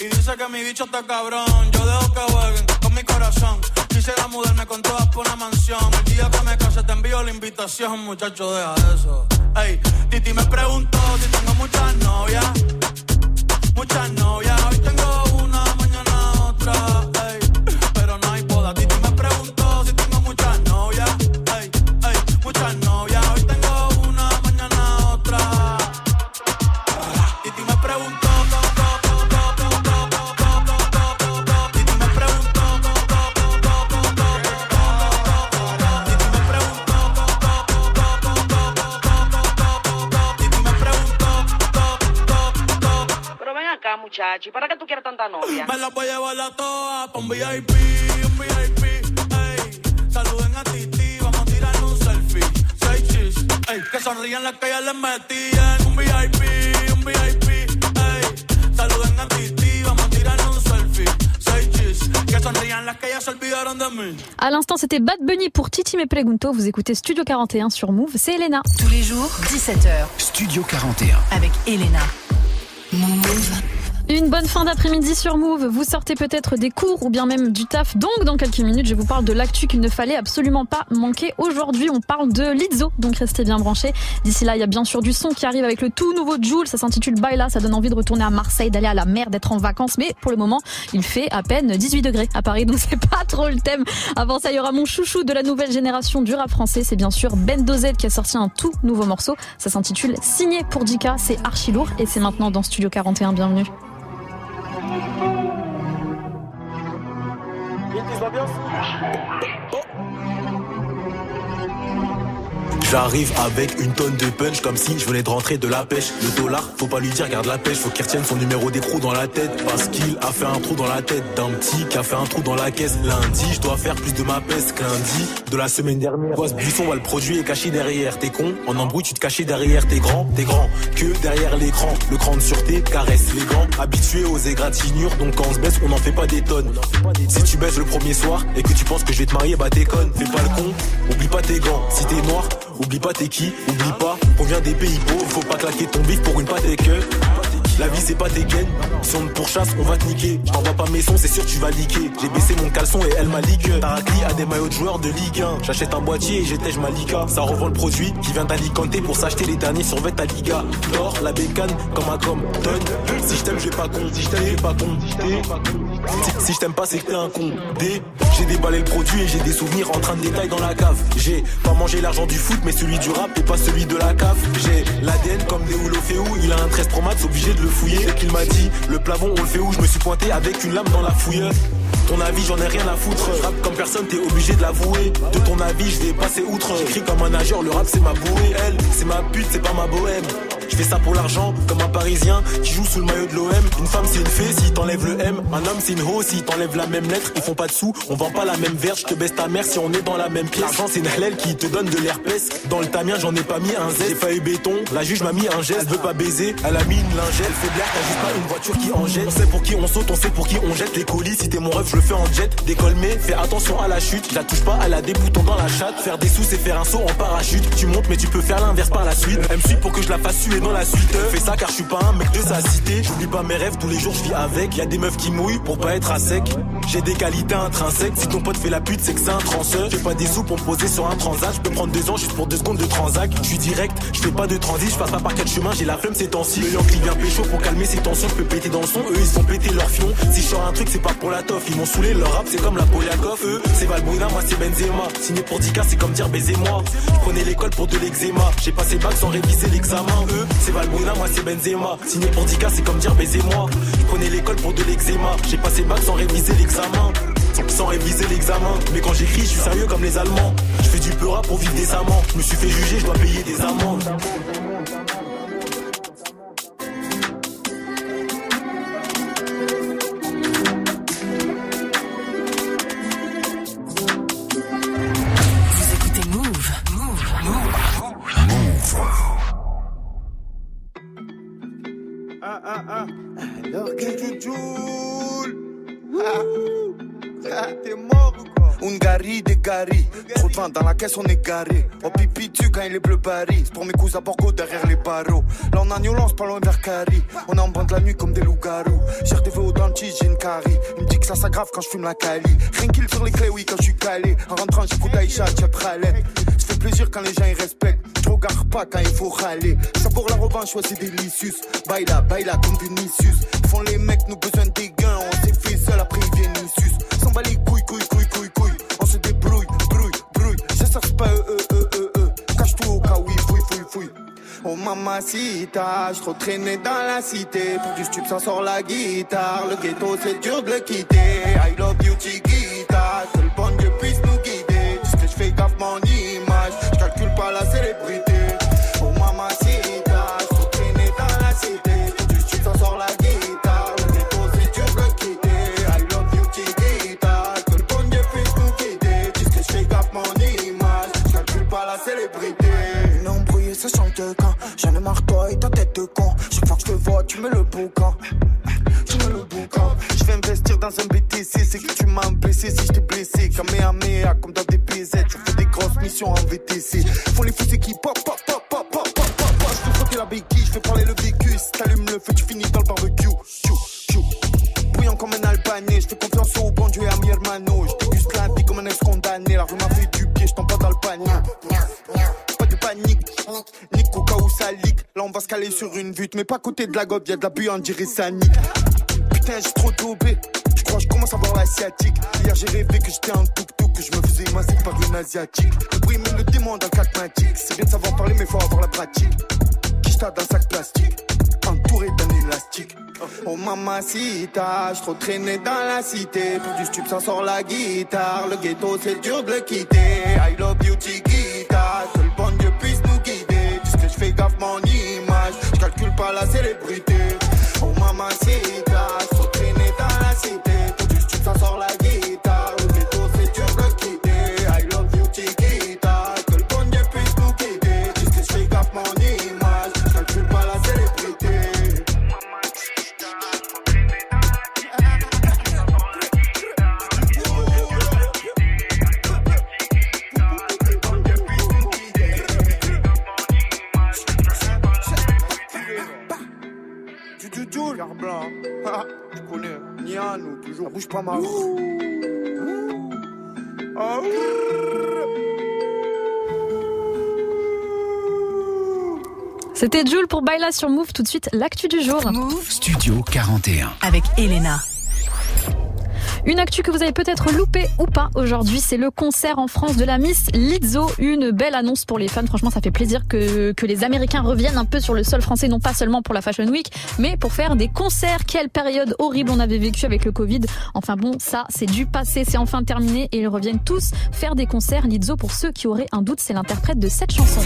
y dice que mi bicho está cabrón. Yo dejo que jueguen con mi corazón. Quisiera mudarme con todas la invitación, muchacho, deja eso. Ey, Titi me preguntó si tengo muchas novias. Muchas novias. Hoy tengo una, mañana otra. Ey, muchacho, ¿y para qué tú quieres tanta novia? Me la voy a llevar a todas pa' un VIP, un VIP, ey. Saluden a Titi, vamos a tirar un selfie. Seis chis, ey. Que sonrían las que ya les metían. Un VIP, un VIP, ey. Saluden a Titi, vamos a tirar un selfie. Seis chis, que sonrían las que ya se olvidaron de mí. À l'instant, c'était Bad Bunny pour Titi Me Pregunto. Vous écoutez Studio 41 sur Move. C'est Elena. Tous les jours, 17h. Studio 41. Avec Elena. Move. Une bonne fin d'après-midi sur Move. Vous sortez peut-être des cours ou bien même du taf. Donc, dans quelques minutes, je vous parle de l'actu qu'il ne fallait absolument pas manquer. Aujourd'hui, on parle de Lizzo. Donc, restez bien branchés. D'ici là, il y a bien sûr du son qui arrive avec le tout nouveau Joule. Ça s'intitule Baila. Ça donne envie de retourner à Marseille, d'aller à la mer, d'être en vacances. Mais pour le moment, il fait à peine 18 degrés à Paris. Donc, c'est pas trop le thème. Avant ça, il y aura mon chouchou de la nouvelle génération du rap français. C'est bien sûr Ben Dozed qui a sorti un tout nouveau morceau. Ça s'intitule Signé pour Dika. C'est archi lourd. Et c'est maintenant dans Studio 41. Bienvenue. J'arrive avec une tonne de punch comme si je venais de rentrer de la pêche. Le dollar, faut pas lui dire garde la pêche, faut qu'il retienne son numéro d'écrou dans la tête. Parce qu'il a fait un trou dans la tête d'un petit qui a fait un trou dans la caisse. Lundi, je dois faire plus de ma peste qu'lundi de la semaine dernière. Quoi, ce buisson, va le produit est caché derrière. T'es con, en embrouille, tu te cachais derrière. T'es grand, t'es grand, que derrière l'écran. Le cran de sûreté caresse les gants. Habitué aux égratignures, donc quand on se baisse, on n'en fait pas des tonnes. Si tu baisses le premier soir et que tu penses que je vais te marier, bah t'es conne. Fais pas le con, oublie pas tes gants. Si t'es noir, oublie pas t'es qui, oublie pas. Qu'on vient des pays pauvres. Faut pas claquer ton bif pour une pâte que. La vie c'est pas tes gains, si on te pourchasse on va te niquer. Je t'envoie pas mes sons c'est sûr tu vas liquer. J'ai baissé mon caleçon et elle m'a ligue Tarakli a des maillots de joueurs de Ligue 1 J'achète un boîtier et j'étège ma liga Ça revend le produit qui vient d'Alicante pour s'acheter les derniers survêtements à Liga L'or, la bécane, comme un com, tonne Si je t'aime j'ai pas con, si je t'aime j'ai pas con si, je t'aime pas c'est que t'es un con. D, j'ai déballé le produit et j'ai des souvenirs en train de détailler dans la cave. J'ai pas mangé l'argent du foot mais celui du rap et pas celui de la cave. J'ai l'ADN comme des Féou, il a un 13 Pro Max obligé de le fouiller. Et qu'il m'a dit le plavon on le fait où? Je me suis pointé avec une lame dans la fouille ton avis, j'en ai rien à foutre. Rap comme personne, t'es obligé de l'avouer. De ton avis, je vais passer outre. J'écris comme un nageur, le rap c'est ma bouée. Elle, c'est ma pute, c'est pas ma bohème. Je fais ça pour l'argent, comme un parisien qui joue sous le maillot de l'OM. Une femme c'est une fée si t'enlèves le M. Un homme c'est une ho si t'enlèves la même lettre. Ils font pas de sous, on vend pas la même verge. Je te baisse ta mère si on est dans la même pièce. L'argent c'est une halal qui te donne de l'herpès. Dans le tamien, j'en ai pas mis un Z. J'ai pas béton, la juge m'a mis un geste. Elle veut pas baiser, elle a mis une lingette. Fait blague, t'as juste pas une voiture qui en jette. On sait pour qui on saute, on sait pour qui on jette les colis. Si t'es mon je le fais en jet. Décolle mais fais attention à la chute. La touche pas, elle a des boutons dans la chatte. Faire des sous, c'est faire un saut en parachute. Tu montes, mais tu peux faire l'inverse par la suite. Elle me suit pour que je la fasse suer dans la suite. Fais ça car je suis pas un mec de sa cité. J'oublie pas mes rêves, tous les jours je vis avec. Y a des meufs qui mouillent pour pas être à sec. J'ai des qualités intrinsèques. Si ton pote fait la pute, c'est que c'est un transeur. J'ai pas des sous pour me poser sur un transat. Je peux prendre deux ans juste pour deux secondes de transac. Je suis direct, je fais pas de transit, je passe pas par quatre chemins, j'ai la flemme ces temps-ci. Le Yankee vient pécho pour calmer ses tensions, je peux péter dans le son. Eux ils sont pété leur fion. Si je sors un truc, c'est pas pour la toffe. Ils m'ont saoulé, leur rap c'est comme la Poliakov. Eux, c'est Valbuena, moi c'est Benzema. Signé pour 10K, c'est comme dire baisez-moi. Je l'école pour de l'eczéma. J'ai passé bac sans réviser l'examen. Eux, c'est Valbuena, moi c'est Benzema. Signé pour 10K, c'est comme dire baisez-moi. Je l'école pour de l'eczéma. J'ai passé bac sans réviser l'examen. Sans réviser l'examen. Mais quand j'écris, je suis sérieux comme les Allemands. Je fais du peur pour vivre décemment. Je me suis fait juger, je dois payer des amendes. Trop de vin dans la caisse, on est garé. Oh pipi tu quand il est bleu Paris. C'est pour mes cousins Borgo derrière les barreaux. Là on a New Lance, pas loin vers Cari. On est en bande la nuit comme des loups-garous. J'ai des au dentiste, j'ai une carie. Il me dit que ça s'aggrave quand je fume la cali. Rien qu'il sur les clés, oui, quand je suis calé. En rentrant, j'écoute Aïcha, Tchep Ralette. Ça fait plaisir quand les gens ils respectent. Je regarde pas quand il faut râler. Ça pour la revanche, ouais, c'est délicieux. Baila, baila comme Vinicius. Font les mecs, nous besoin des gains. On s'est fait seul, après suce. S'en bat les couilles, couilles. Mamacita, je trop traîné dans la cité. Pour du stup ça sort la guitare. Le ghetto c'est dur de le quitter. I love you Chiquita. Que le bon Dieu puisse nous guider. Tout ce que je fais gaffe mon image. Je calcule pas la célébrité tu mets le boucan. Tu mets le boucan. Je vais investir dans un BTC, c'est que tu m'as blessé si je t'ai blessé. Kamehameha, comme dans des PZ, je fais des grosses missions en VTC. Font les fous qui pop, pop, pop, pop, pop, pop, pop, pop. Je fais sauter la béquille, je fais parler le vécu. Si t'allumes le feu, tu finis dans le barbecue. Chou, chou. Bouillant comme un Albanais, je fais confiance au bon Dieu et à mi hermano. Je déguste la vie comme un ex-condamné, la rue m'a fait du pied, je t'en pas dans le panier. Pas de panique, on va se caler sur une vue. Mais pas à côté de la gobe, y'a de la buée, on dirait ça nique. Putain, j'ai trop daubé. Je crois que je commence à voir l'asiatique. Hier, j'ai rêvé que j'étais un tuk-tuk, que je me faisais masser par une asiatique. Le bruit me le démon dans le 4 matic. C'est bien de savoir parler, mais faut avoir la pratique. Quicheta dans sac plastique? Entouré d'un élastique. Oh mamacita, je trop traîné dans la cité. Pour du stup, ça sort la guitare. Le ghetto, c'est dur de le quitter. I love you, Chiquita. Que le bon Dieu puisse gaffe mon image. Je calcule pas la célébrité. Oh mamacita, du du, regard blanc. Ha, Je connais. Nianou, toujours. Ça bouge pas mal. C'était Jules pour Baila sur Move. Tout de suite, l'actu du jour. Studio 41. Avec Elena. Une actu que vous avez peut-être loupé ou pas aujourd'hui, c'est le concert en France de la Miss Lizzo. Une belle annonce pour les fans. Franchement, ça fait plaisir que, que les Américains reviennent un peu sur le sol français, non pas seulement pour la Fashion Week, mais pour faire des concerts. Quelle période horrible on avait vécu avec le Covid. Enfin bon, ça, c'est du passé, c'est enfin terminé et ils reviennent tous faire des concerts. Lizzo, pour ceux qui auraient un doute, c'est l'interprète de cette chanson.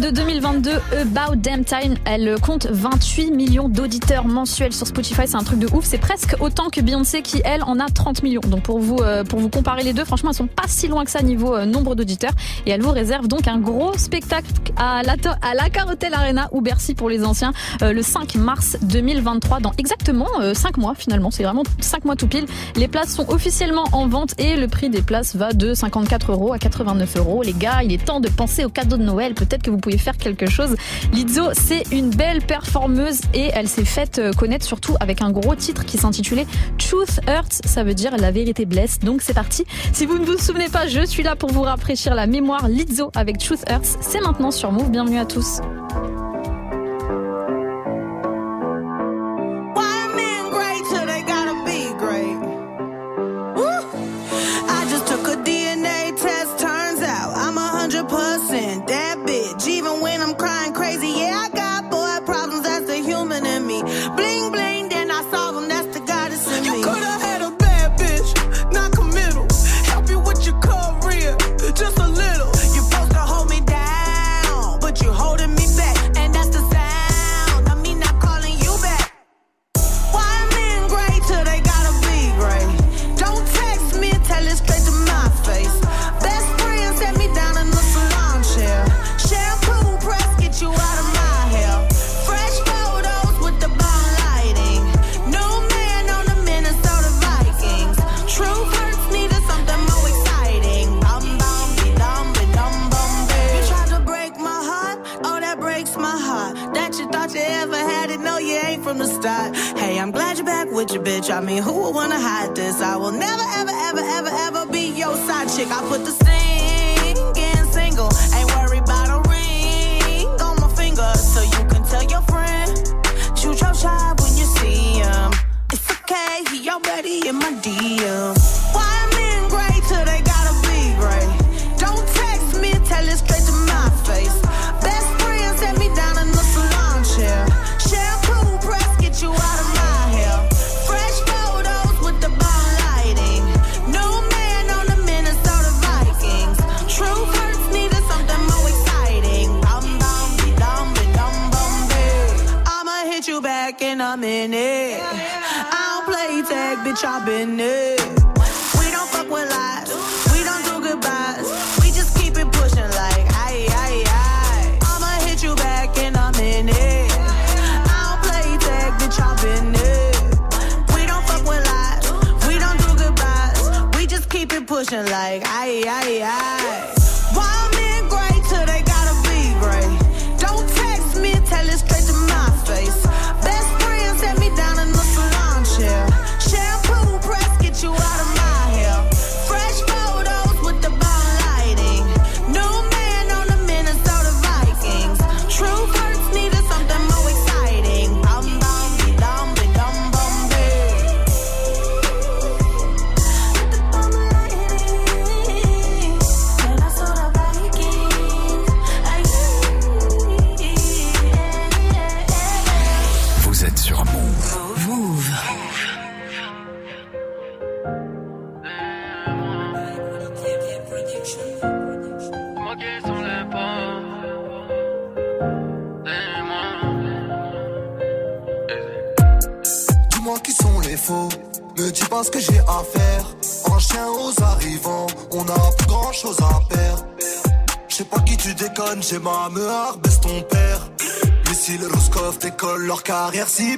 De 2022, About Damn Time. Elle compte 28 millions d'auditeurs mensuels sur Spotify. C'est un truc de ouf. C'est presque autant que Beyoncé qui, elle, en a 30 millions. Donc, pour vous, euh, pour vous comparer les deux, franchement, elles sont pas si loin que ça niveau euh, nombre d'auditeurs. Et elle vous réserve donc un gros spectacle à la, à Carotel Arena ou Bercy pour les anciens euh, le 5 mars 2023 dans exactement 5 mois finalement. C'est vraiment 5 mois tout pile. Les places sont officiellement en vente et le prix des places va de 54 euros à 89 euros. Les gars, il est temps de penser aux cadeaux de Noël. Peut-être que vous pouvez faire quelque chose. Lizzo, c'est une belle performeuse et elle s'est faite euh, connaître surtout avec un gros titre qui s'intitulait Truth Hurts. Ça veut dire la vérité blesse. Donc c'est parti. Si vous ne vous souvenez pas, je suis là pour vous rafraîchir la mémoire. Lizzo avec Truth Hurts. C'est maintenant sur Move. Bienvenue à tous. With your bitch. I mean, who would wanna hide this? I will never, ever, ever, ever, ever be your side chick. I put the singing single, ain't worried about a ring on my finger, so you can tell your friend. Shoot your shot when you see him. It's okay, he already in my DM.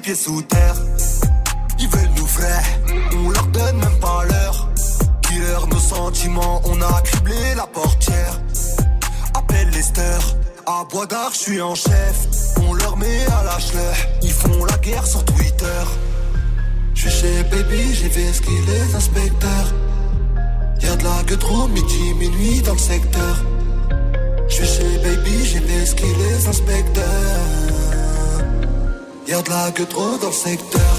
Pieds sous terre. Ils veulent nous vrais, on leur donne même pas l'heure. Killer nos sentiments, on a criblé la portière. Appelle Lester, à Bois d'Arc, je suis en chef. Que trop dans le secteur.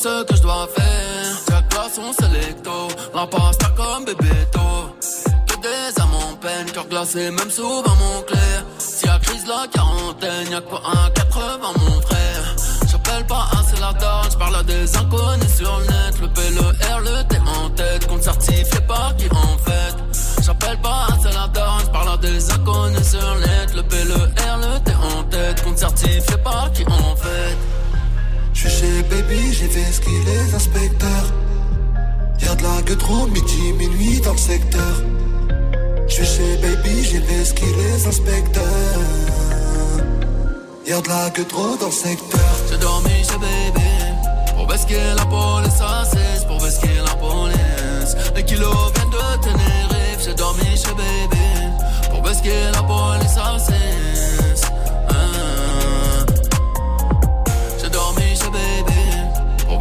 Ce que je dois faire. Jack glaçon selecto, la pasta comme bébéto. Que des âmes en peine, cœur glacé, même souvent mon clair. Si à crise la quarantaine, y'a quoi un 80 mon frère. J'appelle pas assez la à des inconnus sur le net. Le P, le R, le T en tête, compte certifié par qui en fait. J'appelle pas assez la parle à des inconnus sur le net. Le P, le R, le T en tête, compte certifié par qui en fait. J'suis chez Baby, j'ai fait ce qu'il les inspecteurs. Y'a de la que trop, midi, minuit dans le secteur. J'suis chez Baby, j'ai fait ce qu'il les inspecteurs. Y'a de la que trop dans le secteur. J'ai dormi chez bébé. Pour basquer la police à 16, pour basquer la police. Les kilos viennent de Tenerife. J'ai dormi chez bébé. Pour basquer la police à 16.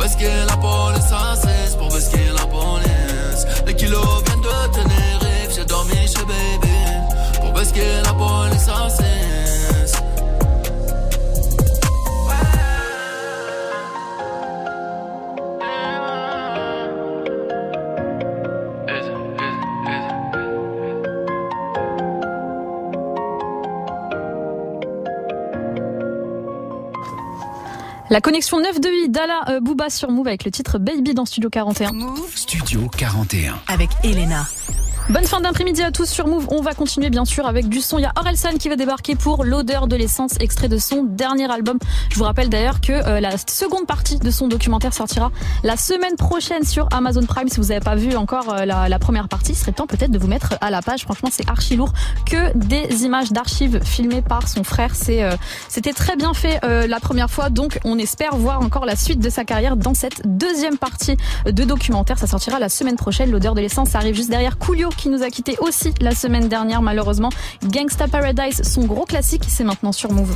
Pour basquer la police à 16, pour basquer la police. Les kilos viennent de Tenerife. J'ai dormi chez bébé. Pour basquer la police à 16. La connexion 9 de I d'Ala euh, Booba sur Move avec le titre Baby dans Studio 41. Studio 41. Avec Elena. Bonne fin d'après-midi à tous sur Move. On va continuer bien sûr avec du son. Il y a Orelsan qui va débarquer pour l'odeur de l'essence, extrait de son dernier album. Je vous rappelle d'ailleurs que euh, la seconde partie de son documentaire sortira la semaine prochaine sur Amazon Prime. Si vous n'avez pas vu encore euh, la, première partie, il serait temps peut-être de vous mettre à la page. Franchement, c'est archi lourd. Que des images d'archives filmées par son frère. C'est euh, c'était très bien fait la première fois. Donc on espère voir encore la suite de sa carrière dans cette deuxième partie de documentaire. Ça sortira la semaine prochaine. L'odeur de l'essence, arrive juste derrière Coolio qui nous a quitté aussi la semaine dernière malheureusement. Gangsta Paradise, son gros classique, c'est maintenant sur Move.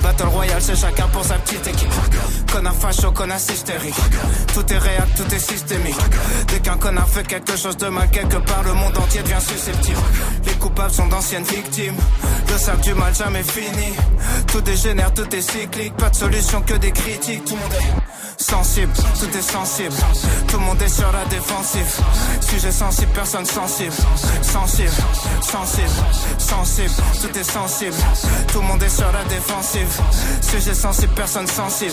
Battle Royale, c'est chacun pour sa petite équipe. Connard facho, connard hystérique. Tout est réel, tout est systémique. Dès qu'un connard fait quelque chose de mal, quelque part, le monde entier devient susceptible. Les coupables sont d'anciennes victimes. Le sac du mal jamais fini. Tout dégénère, tout est cyclique. Pas de solution que des critiques. Tout le monde est sensible, tout est sensible. Tout le monde est sur la défensive. Sujet sensible, personne sensible. Sensible, sensible, sensible. Tout est sensible. Tout le monde est sur la défensive. Sujet sensible, personne sensible.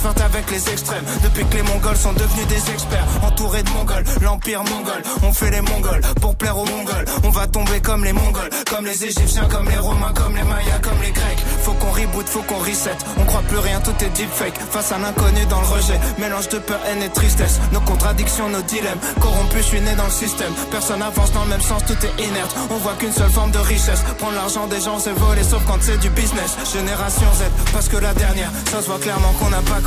flirtent avec les extrêmes. Depuis que les mongols sont devenus des experts. Entourés de mongols, l'empire mongol. On fait les mongols pour plaire aux mongols. On va tomber comme les mongols, comme les égyptiens, comme les romains, comme les mayas, comme les grecs. Faut qu'on reboot, faut qu'on reset. On croit plus rien, tout est deepfake. Face à l'inconnu dans le rejet. Mélange de peur, haine et tristesse. Nos contradictions, nos dilemmes. Corrompus, je suis né dans le système. Personne avance dans le même sens, tout est inerte. On voit qu'une seule forme de richesse. Prendre l'argent des gens, c'est voler, sauf quand c'est du business. Génération Z, parce que la dernière, ça se voit clairement qu'on n'a pas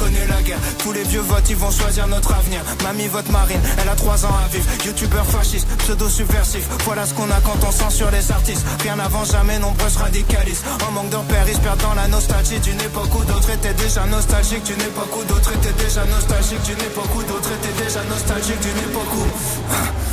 Tous les vieux votent, ils vont choisir notre avenir. Mamie vote marine, elle a trois ans à vivre. Youtubeur fasciste, pseudo subversif. Voilà ce qu'on a quand on censure les artistes. Rien n'avance jamais, nombreuses radicalistes. En manque de repères, ils se perdent la nostalgie d'une époque où d'autres étaient déjà nostalgiques. D'une époque où d'autres étaient déjà nostalgiques. D'une époque où d'autres étaient déjà nostalgiques. D'une époque où.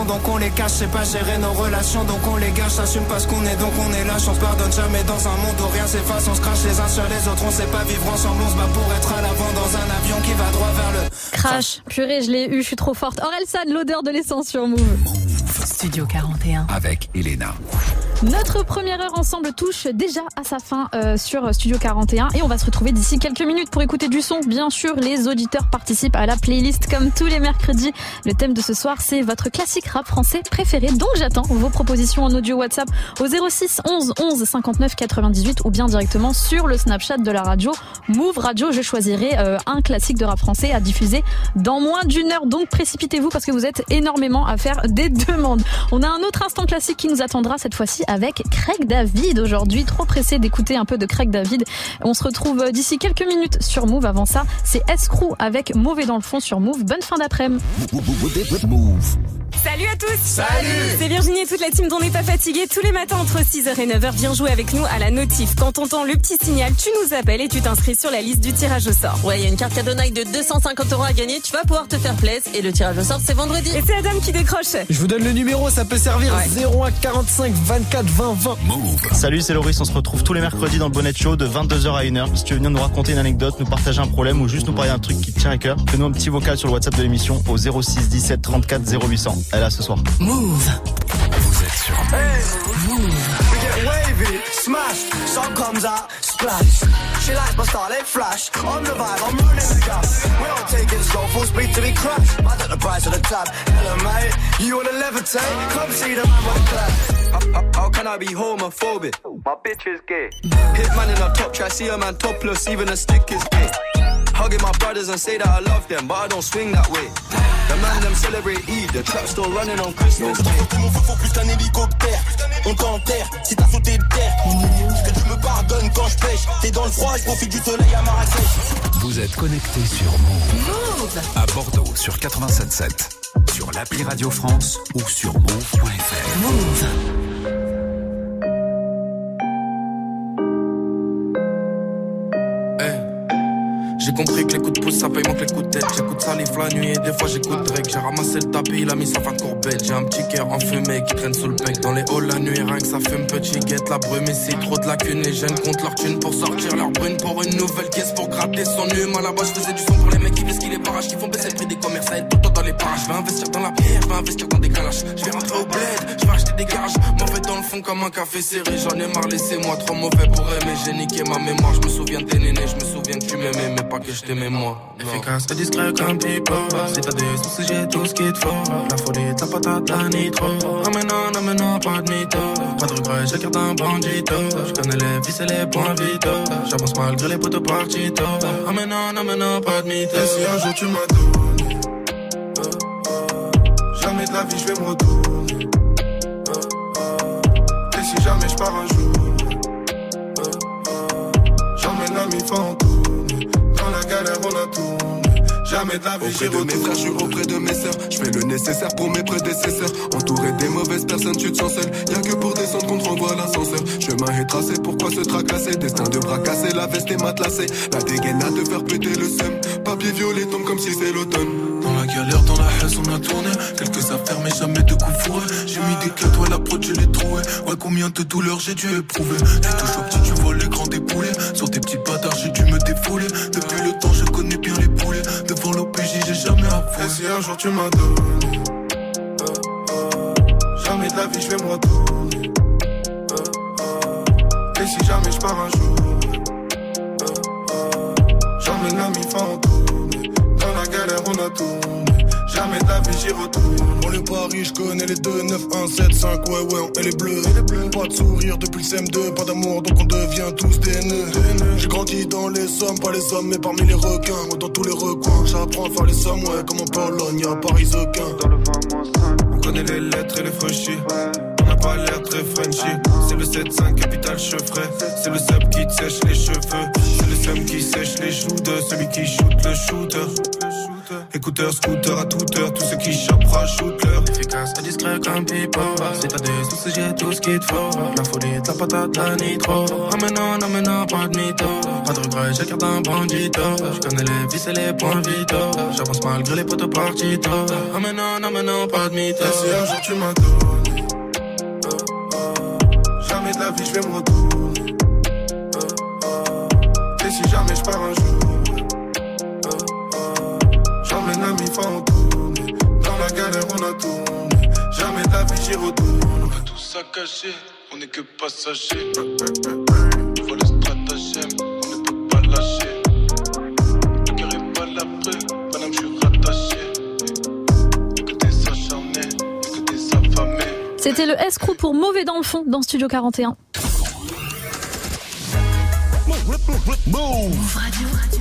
donc on les cache. C'est pas gérer nos relations, donc on les gâche. Assume pas ce qu'on est, donc on est lâche. On se pardonne jamais dans un monde où rien s'efface. On se crache les uns sur les autres, on sait pas vivre ensemble. On se bat pour être à l'avant dans un avion qui va droit vers le. Crash, purée, je l'ai eu, je suis trop forte. Orelsan, l'odeur de l'essence sur Move. Studio 41. Avec Elena. Notre première heure ensemble touche déjà à sa fin euh, sur Studio 41 et on va se retrouver d'ici quelques minutes pour écouter du son. Bien sûr, les auditeurs participent à la playlist comme tous les mercredis. Le thème de ce soir, c'est votre classique rap français préféré. Donc j'attends vos propositions en audio WhatsApp au 06 11 11 59 98 ou bien directement sur le Snapchat de la radio Move Radio. Je choisirai euh, un classique de rap français à diffuser dans moins d'une heure. Donc précipitez-vous parce que vous êtes énormément à faire des demandes. On a un autre instant classique qui nous attendra cette fois-ci avec Craig David aujourd'hui. Trop pressé d'écouter un peu de Craig David. On se retrouve d'ici quelques minutes sur Move. Avant ça, c'est Escrew avec Mauvais dans le fond sur Move. Bonne fin d'après-midi. Move. Salut à tous Salut C'est Virginie et toute la team d'On n'est pas fatigué tous les matins entre 6h et 9h. Viens jouer avec nous à la notif. Quand on entend le petit signal, tu nous appelles et tu t'inscris sur la liste du tirage au sort. Ouais, il y a une carte cadeau Nike de 250 euros à gagner. Tu vas pouvoir te faire plaisir et le tirage au sort c'est vendredi. Et c'est Adam qui décroche. Je vous donne le numéro, ça peut servir Ouais. 01 45 24 20 20. Salut, c'est Loris, on se retrouve tous les mercredis dans le Bonnet Show de 22h à 1h. Si tu veux venir nous raconter une anecdote, nous partager un problème ou juste nous parler d'un truc qui te tient à cœur, fais-nous un petit vocal sur le WhatsApp de l'émission au 06 17 34 0800. Elle est là ce soir. Move. Vous êtes sur We get wavy, smash, sun comes out, splash. She likes my style, they flash. On the vibe, I'm running the gas. We don't take it slow, full speed till we crash. I got the price of the tab. Hello, mate, you wanna levitate? Come see the man with clap. How, how- how can I be homophobic? My bitch is gay. Hit man in a top try, see a man topless, even a stick is gay. Hugging my brothers and say that I love them, but I don't swing that way. The man them celebrate Eid, the trap still running on Christmas Day. Mon feu faut plus qu'un hélicoptère. On t'enterre si t'as sauté de terre. Que tu me pardonnes quand je pêche. T'es dans le froid, je profite du soleil à Marrakech. Vous êtes connecté sur Move. À Bordeaux sur 87.7. Sur l'appli Radio France ou sur move.fr. Move. J'ai compris que les coups de pouce ça paye moins que les coups de tête. J'écoute Salif la nuit et des fois j'écoute Drake. J'ai ramassé le tapis, il a mis sa fin courbette. J'ai un petit cœur enfumé qui traîne sous le bec. Dans les halls la nuit, rien que ça fume petit guette. La brume ici, trop de lacunes. Les jeunes comptent leur thune pour sortir leur brune. Pour une nouvelle caisse pour gratter son hume. À la base, je faisais du son pour les mecs qui ce les barrages. Qui font baisser le prix des commerces. Ça aide tout le temps dans les parages. Je vais investir dans la pierre, je vais investir dans des calaches. Je vais rentrer au bled, je vais acheter des garages. Mauvais dans le fond comme un café serré. J'en ai marre, laissez-moi trop mauvais pour aimer. J'ai niqué ma mémoire. Je me souviens de tes nénés, je me souviens que tu m'aimais, mais pas que je t'aimais moi. Efficace et discret comme people. Si t'as des soucis, j'ai tout ce qu'il te faut. La folie, de la patate, la nitro. Amenant, amenant, pas de mytho. Pas de regret, j'ai carte un bandito. Je connais les vis et les points vitaux. J'avance malgré les potes partito. Amenant, amenant, pas de mytho. Et si un jour tu m'as donné, jamais de la vie je vais me retourner. Et si jamais je pars un jour, j'emmène l'ami fantôme. La. Jamais de la vie Auprès de mes frères, je suis auprès de mes sœurs. Je fais le nécessaire pour mes prédécesseurs. Entouré des mauvaises personnes, tu te sens seul. Y'a que pour descendre qu'on te renvoie l'ascenseur. Chemin est tracé, pourquoi se tracasser? Destin de bras cassés, la veste est matelassée. La dégaine à te faire péter le seum. Papier violet tombe comme si c'est l'automne. Dans la galère, dans la haine, on a tourné. Quelques affaires, mais jamais de coups fourrés. J'ai mis des clés, toi la prod, je l'ai trouvé. Ouais, combien de douleurs j'ai dû éprouver? Tu touches au petit, tu vois l'écran dépoulé. Sur tes petits bâtards, j'ai dû me défouler. Depuis le temps, je connais bien les poulets. Devant l'OPJ, j'ai jamais avoué. Et si un jour tu m'as donné, oh, oh, jamais de la vie je vais me retourner. Oh, et si jamais je pars un jour, j'emmène l'ami fantôme. Dans la galère on a tourné, jamais de la vie j'y retourne. On les paris, je connais les 2, 9, 1, 7, 5, ouais, ouais, on est les bleus. Pas de sourire depuis le CM2, pas d'amour, donc on devient tous des nœuds. J'ai grandi dans les sommes, pas les hommes, mais parmi les requins. Dans tous les recoins, j'apprends à faire les sommes, ouais, comme en Pologne, y'a Paris aucun. On connaît les lettres et les fauchis. On n'a pas l'air très Frenchy. C'est le 7-5 capital chevret. C'est le sub qui te sèche les cheveux. C'est le seum qui sèche les joues de celui qui shoot le shooter. Écouteurs, scooter à toute heure. Tous ceux qui chopent rajoutent leur. Efficace et discret comme people. Si t'as des soucis, j'ai tout ce qu'il te faut. La folie, de la patate, la nitro. Amenant, amenant, pas de mytho. Pas de regret, j'ai carte un bandito. Je connais les vis et les points vitaux. J'avance malgré les potes partito. Amenant, amenant, pas de mytho. Et si un jour tu m'as je vais me retourner. Oh, oh, et si jamais je pars un jour, oh, oh, j'emmène l'ami fantôme. Dans la galère on a tourné, jamais de la vie j'y retourne. On a tout on est que passagers. Faut le stratagème, on ne peut pas lâcher. Le cœur est pas l'après, madame, je suis rattaché. C'était le escroc pour mauvais dans le fond dans Studio 41.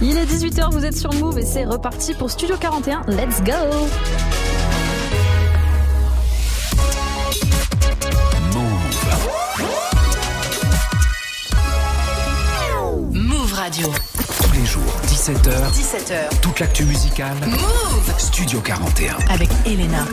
Il est 18h, vous êtes sur Move et c'est reparti pour Studio 41. Let's go Move Radio. Tous les jours, 17h, 17h. toute l'actu musicale. Move Studio 41. avec Elena.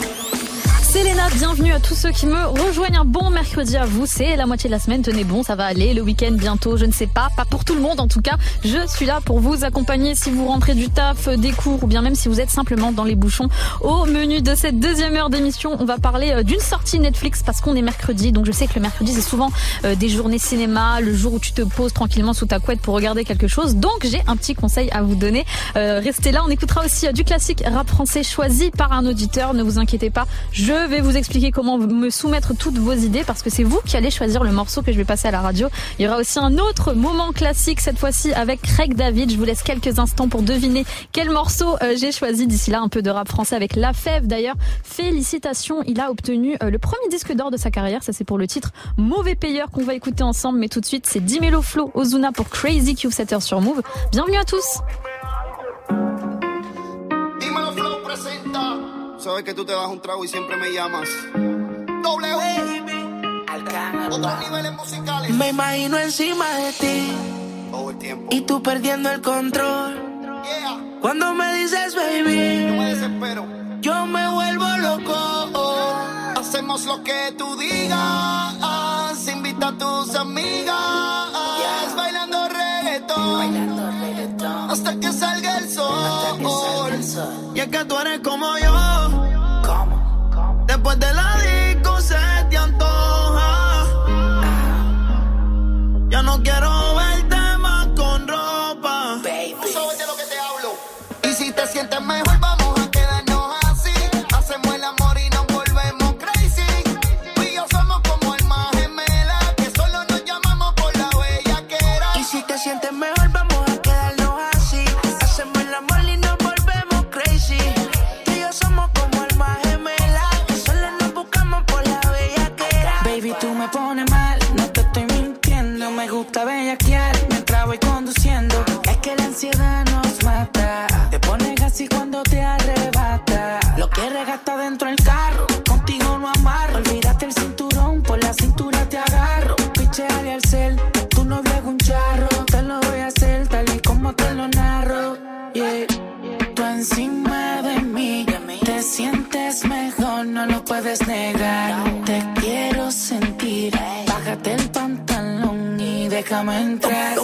C'est bienvenue à tous ceux qui me rejoignent. Un bon mercredi à vous, c'est la moitié de la semaine, tenez bon, ça va aller, le week-end bientôt, je ne sais pas, pas pour tout le monde en tout cas. Je suis là pour vous accompagner si vous rentrez du taf, des cours ou bien même si vous êtes simplement dans les bouchons. Au menu de cette deuxième heure d'émission, on va parler euh, d'une sortie Netflix parce qu'on est mercredi, donc je sais que le mercredi c'est souvent euh, des journées cinéma, le jour où tu te poses tranquillement sous ta couette pour regarder quelque chose. Donc j'ai un petit conseil à vous donner. Euh, restez là, on écoutera aussi euh, du classique rap français choisi par un auditeur, ne vous inquiétez pas. Je vais vous expliquer comment me soumettre toutes vos idées parce que c'est vous qui allez choisir le morceau que je vais passer à la radio. Il y aura aussi un autre moment classique cette fois-ci avec Craig David. Je vous laisse quelques instants pour deviner quel morceau euh, j'ai choisi. D'ici là, un peu de rap français avec La Fève d'ailleurs. Félicitations, il a obtenu euh, le premier disque d'or de sa carrière. Ça c'est pour le titre Mauvais payeur qu'on va écouter ensemble. Mais tout de suite, c'est Dimelo Flow Ozuna pour Crazy Q7 sur Move. Bienvenue à tous. Sabes que tú te das un trago y siempre me llamas. W. Otros niveles musicales. Me imagino encima de ti Todo el tiempo. y tú perdiendo el control. Yeah. Cuando me dices Yo me baby, desespero. yo me vuelvo loco. Hacemos lo que tú digas. Invita a tus amigas. Bailando reggaetón. Hasta que salga el sol. Y es que tú eres como yo. puedes negar. Te quiero sentir. Bájate el pantalón y déjame entrar.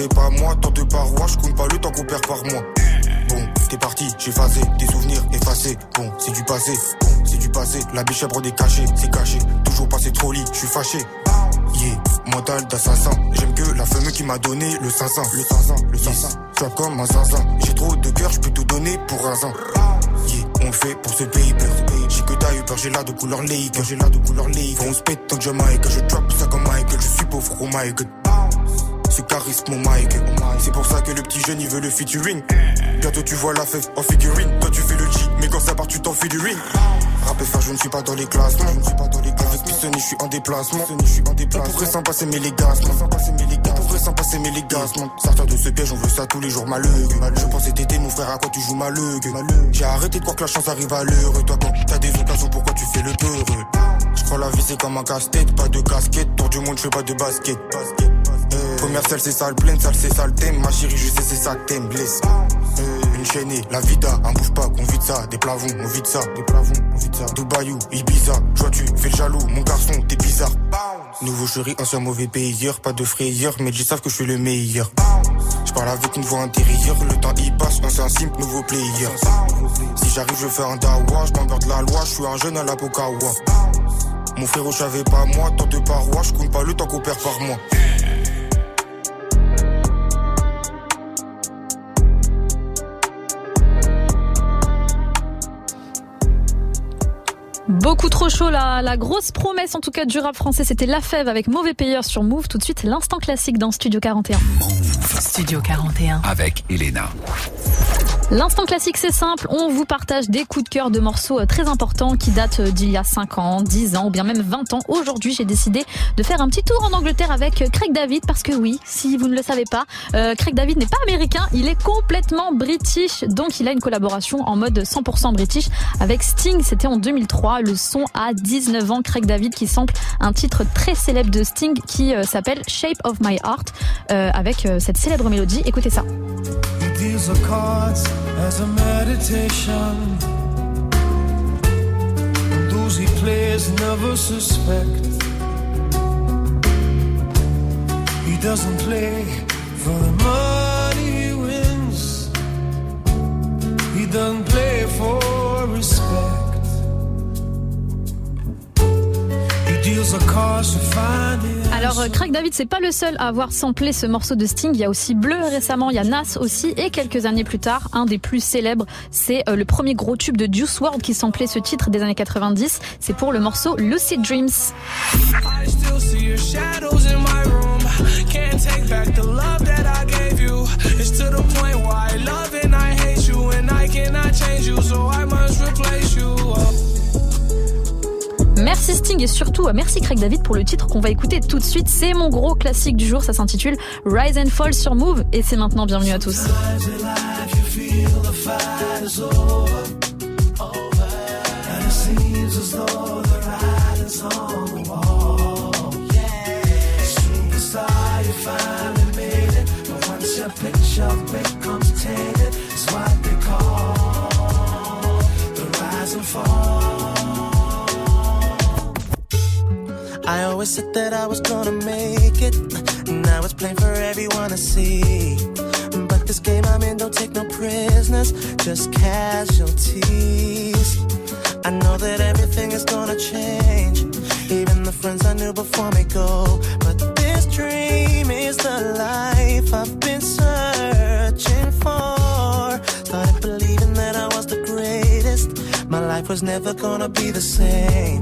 Savais pas moi. Tant de parois, je compte pas le temps qu'on perd par mois. Bon, t'es parti, j'ai phasé. Des souvenirs effacés. Bon, c'est du passé. Bon, c'est du passé. La biche prend des cachets, c'est caché. Toujours passé trop lit, je suis fâché. Yeah, mental d'assassin. J'aime que la femme qui m'a donné le 500. Le 500, le 500. Tu vois comme un zinzin. J'ai trop de cœur, je peux tout donner pour un zin. Yeah, on le fait pour ce paper. J'ai que t'as eu peur, j'ai là de couleur lake. J'ai là de couleur lake. Faut on se pète tant que Jamaica. Je drop ça comme Michael. Je suis pauvre, oh my god. Ce charisme, mon Mike. C'est pour ça que le petit jeune il veut le featuring. Bientôt tu vois la fève en figurine. Toi tu fais le G, mais quand ça part tu t'en fais du ring. Rap faire, je ne suis pas dans les classements. Je ne suis pas dans les classements. Avec Pistoni, je suis en déplacement. Je suis en déplacement. On pourrait s'en passer, mais les gaz, On pourrait s'en passer, mais les gaz, Sortir de ce piège, on veut ça tous les jours, malheureux. Je pensais t'aider, mon frère, à quoi tu joues malheureux? J'ai arrêté de croire que la chance arrive à l'heure. Et toi, quand t'as des occasions, pourquoi tu fais le peureux? Je crois la vie, c'est comme un casse-tête, pas de casquette. Tour du monde, je fais pas de basket. Première selle, c'est sale pleine, sale, c'est sale thème. Ma chérie, je sais, c'est ça t'aimes, blesse. Euh, Une chaînée, la vida, un bouge pas, qu'on vide ça, des plavons, on vide ça, des plavons, on vide ça. Dubaïou, Ibiza, toi tu fais le jaloux, mon garçon, t'es bizarre. Nouveau chéri, ancien mauvais payeur, pas de frayeur, mais ils savent que je suis le meilleur. Je parle avec une voix intérieure, le temps y passe, ancien simple, nouveau player. Si j'arrive, je fais un dawa, je m'emmerde la loi, je suis un jeune à la Pokawa. Mon frérot, je savais pas moi, tant de parois, je compte pas le temps qu'on perd par mois. Beaucoup trop chaud la, la grosse promesse en tout cas du rap français c'était La Fève avec Mauvais Payeur sur Move tout de suite l'instant classique dans Studio 41. Studio 41. Avec Elena. L'instant classique, c'est simple. On vous partage des coups de cœur de morceaux euh, très importants qui datent euh, d'il y a 5 ans, 10 ans ou bien même 20 ans. Aujourd'hui, j'ai décidé de faire un petit tour en Angleterre avec euh, Craig David parce que oui, si vous ne le savez pas, Craig David n'est pas américain, il est complètement british. Donc, il a une collaboration en mode 100% british avec Sting. C'était en 2003. Le son à 19 ans, Craig David qui sample un titre très célèbre de Sting qui s'appelle Shape of My Heart avec cette célèbre mélodie. Écoutez ça. These are cards as a meditation. And those he plays never suspect. He doesn't play for the money he wins. He doesn't play for respect. Alors euh, Craig David, c'est pas le seul à avoir samplé ce morceau de Sting. Il y a aussi Bleu récemment, il y a Nas aussi, et quelques années plus tard, un des plus célèbres, c'est euh, le premier gros tube de Juice WRLD qui samplait ce titre des années 90. C'est pour le morceau Lucid Dreams. Merci Sting et surtout euh, merci Craig David pour le titre qu'on va écouter tout de suite. C'est mon gros classique du jour, ça s'intitule Rise and Fall sur Move et c'est maintenant bienvenue à tous. Always said that I was gonna make it. Now it's plain for everyone to see. But this game I'm in don't take no prisoners, just casualties. I know that everything is gonna change. Even the friends I knew before me go. But this dream is the life I've been searching for. Started believing that I was the greatest. My life was never gonna be the same.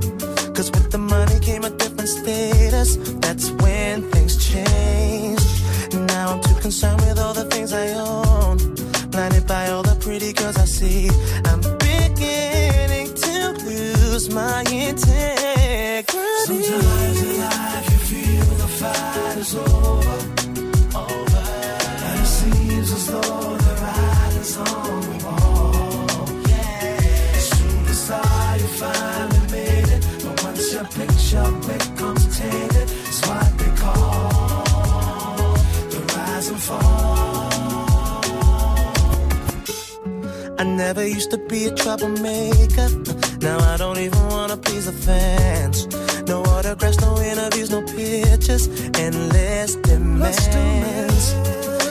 Cause with the money came a status. That's when things changed. Now I'm too concerned with all the things I own. Blinded by all the pretty girls I see. I'm beginning to lose my integrity. Sometimes in life you feel the fight is over. Over. And it seems as though the ride is on the wall. Yeah. Superstar, you finally I never used to be a troublemaker. Now I don't even wanna please the fans. No autographs, no interviews, no pictures, endless demands.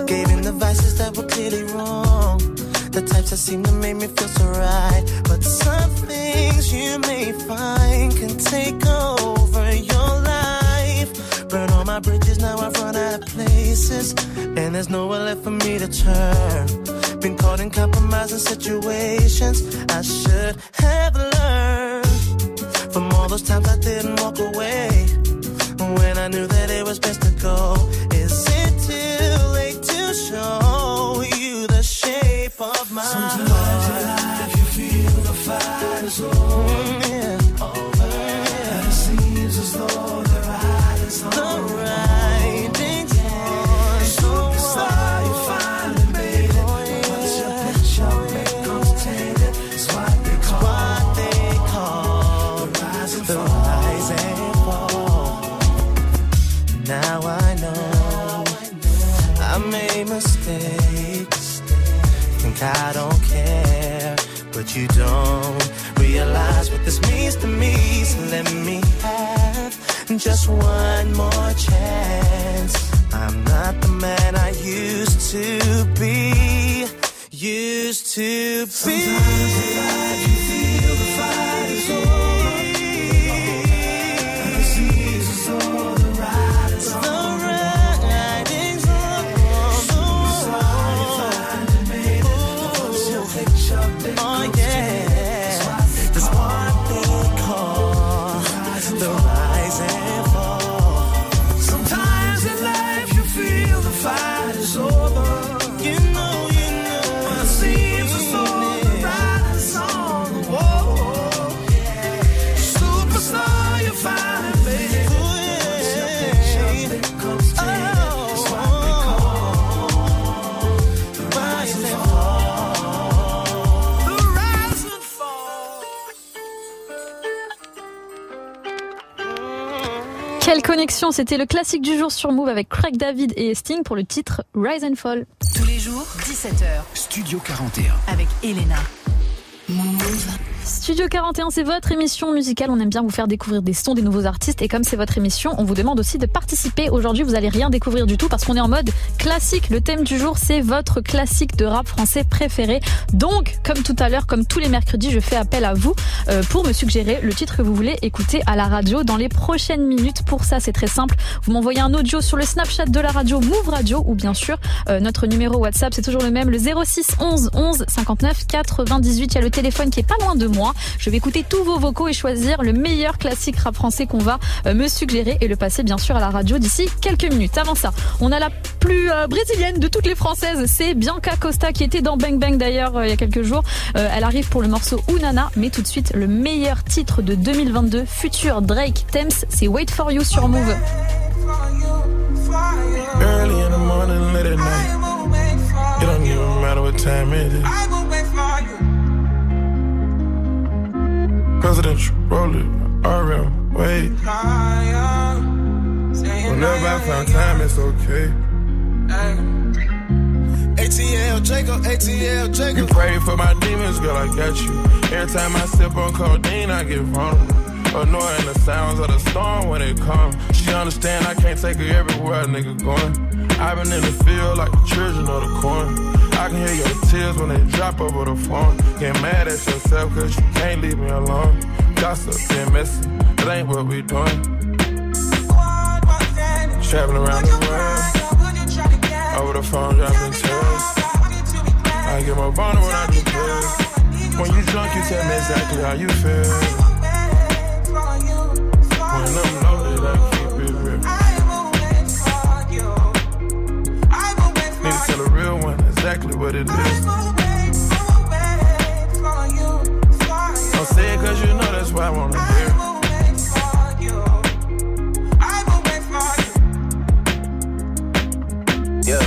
Gave in the vices that were clearly wrong. The types that seem to make me feel so right. But some things you may find can take over your life. Burn all my bridges, now I've run out of places. And there's nowhere left for me to turn. Been caught in compromising situations. I should have learned from all those times I didn't walk away. When I knew that it was best to go. My Sometimes in life you feel the fight is over. over. You don't realize what this means to me. So let me have just one more chance. I'm not the man I used to be. Used to be. Connexion C'était le classique du jour sur Move avec Craig David et Sting pour le titre Rise and Fall. Tous les jours, 17h. Studio 41. Avec Elena. Move. Studio 41, c'est votre émission musicale. On aime bien vous faire découvrir des sons des nouveaux artistes. Et comme c'est votre émission, on vous demande aussi de participer. Aujourd'hui, vous allez rien découvrir du tout parce qu'on est en mode classique. Le thème du jour, c'est votre classique de rap français préféré. Donc, comme tout à l'heure, comme tous les mercredis, je fais appel à vous euh, pour me suggérer le titre que vous voulez écouter à la radio dans les prochaines minutes. Pour ça, c'est très simple. Vous m'envoyez un audio sur le Snapchat de la radio Move Radio ou bien sûr euh, notre numéro WhatsApp, c'est toujours le même, le 06 11 11 59 98. Il y a le téléphone qui est pas loin de moi. Je vais écouter tous vos vocaux et choisir le meilleur classique rap français qu'on va euh, me suggérer et le passer bien sûr à la radio d'ici quelques minutes. Avant ça, on a la plus euh, brésilienne de toutes les françaises, c'est Bianca Costa qui était dans Bang Bang d'ailleurs euh, il y a quelques jours. elle arrive pour le morceau Unana, mais tout de suite le meilleur titre de 2022, futur Drake Thames, c'est Wait for You sur Move. Early in the morning, late at night. It don't even matter what time it is. Presidential roller, RM, wait. Whenever I find time, it's okay. ATL Jacob, ATL Jacob. You pray for my demons, girl, I got you. Every time I sip on codeine, I get vulnerable. Annoying the sounds of the storm when it comes. She understand I can't take her everywhere a nigga going. I've been in the field like the children of the corn. I can hear your tears when they drop over the phone. Get mad at yourself cause you can't leave me alone. Gossip and messy, it ain't what we doing. Traveling around the world. Over the phone, dropping tears. I get more vulnerable when I do this. When you drunk, you tell me exactly how you feel. Need to tell a real one exactly what it is. Don't say it cause you know that's why I wanna hear. Yeah.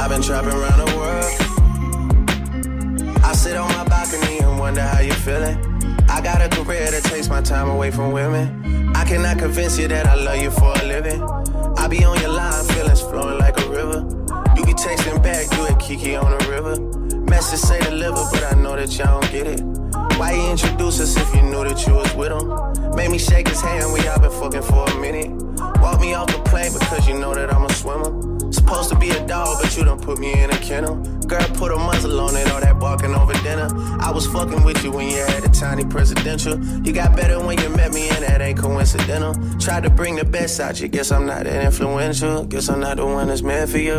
I've been trapping around the world. I sit on my balcony and wonder how you're feeling. I got a career that takes my time away from women. I cannot convince you that I Girl, put a muzzle on it, all that barking over dinner. I was fucking with you when you had a tiny presidential. You got better when you met me, and that ain't coincidental. Tried to bring the best out you, guess I'm not that influential. Guess I'm not the one that's meant for you.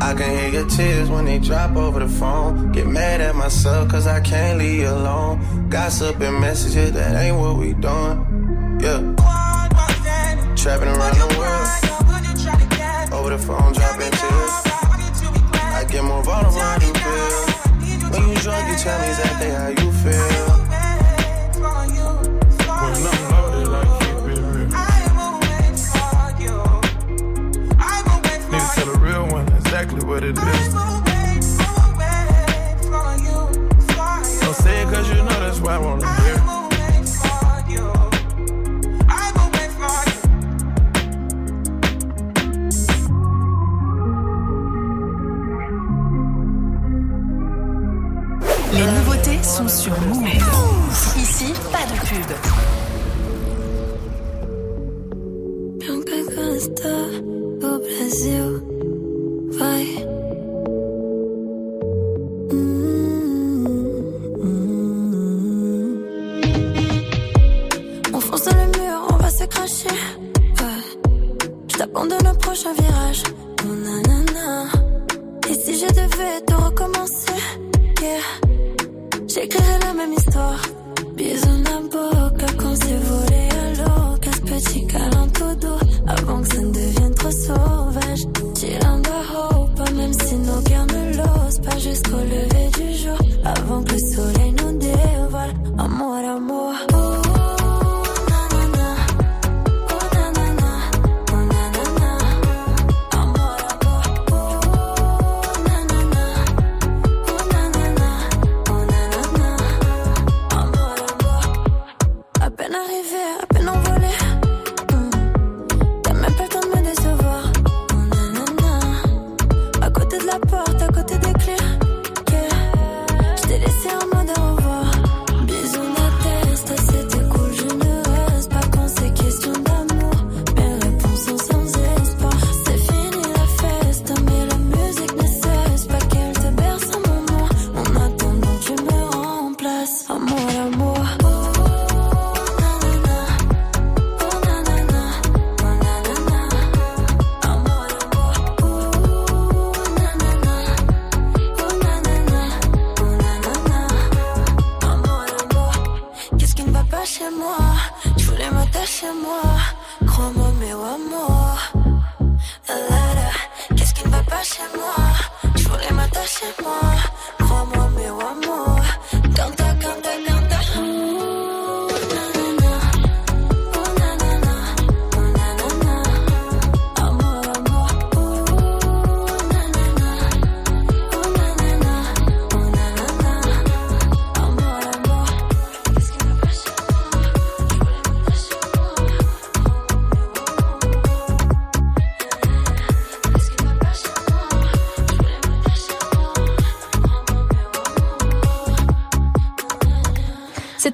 I can hear your tears when they drop over the phone. Get mad at myself cause I can't leave you alone. Gossip and messages, that ain't what we doing. Yeah. Trapping around the world. Over the phone, dropping tears. I get more vulnerable when you feel. When you drunk, you tell me exactly how you feel. When I'm loaded, I keep it real. Need to tell a real one exactly what it is.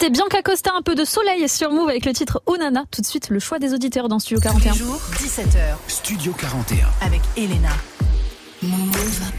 C'était Bianca Costa, un peu de soleil sur Move avec le titre Onana. Tout de suite, le choix des auditeurs dans Studio 41. Tous les jours, 17h. Studio 41. Avec Elena. Move.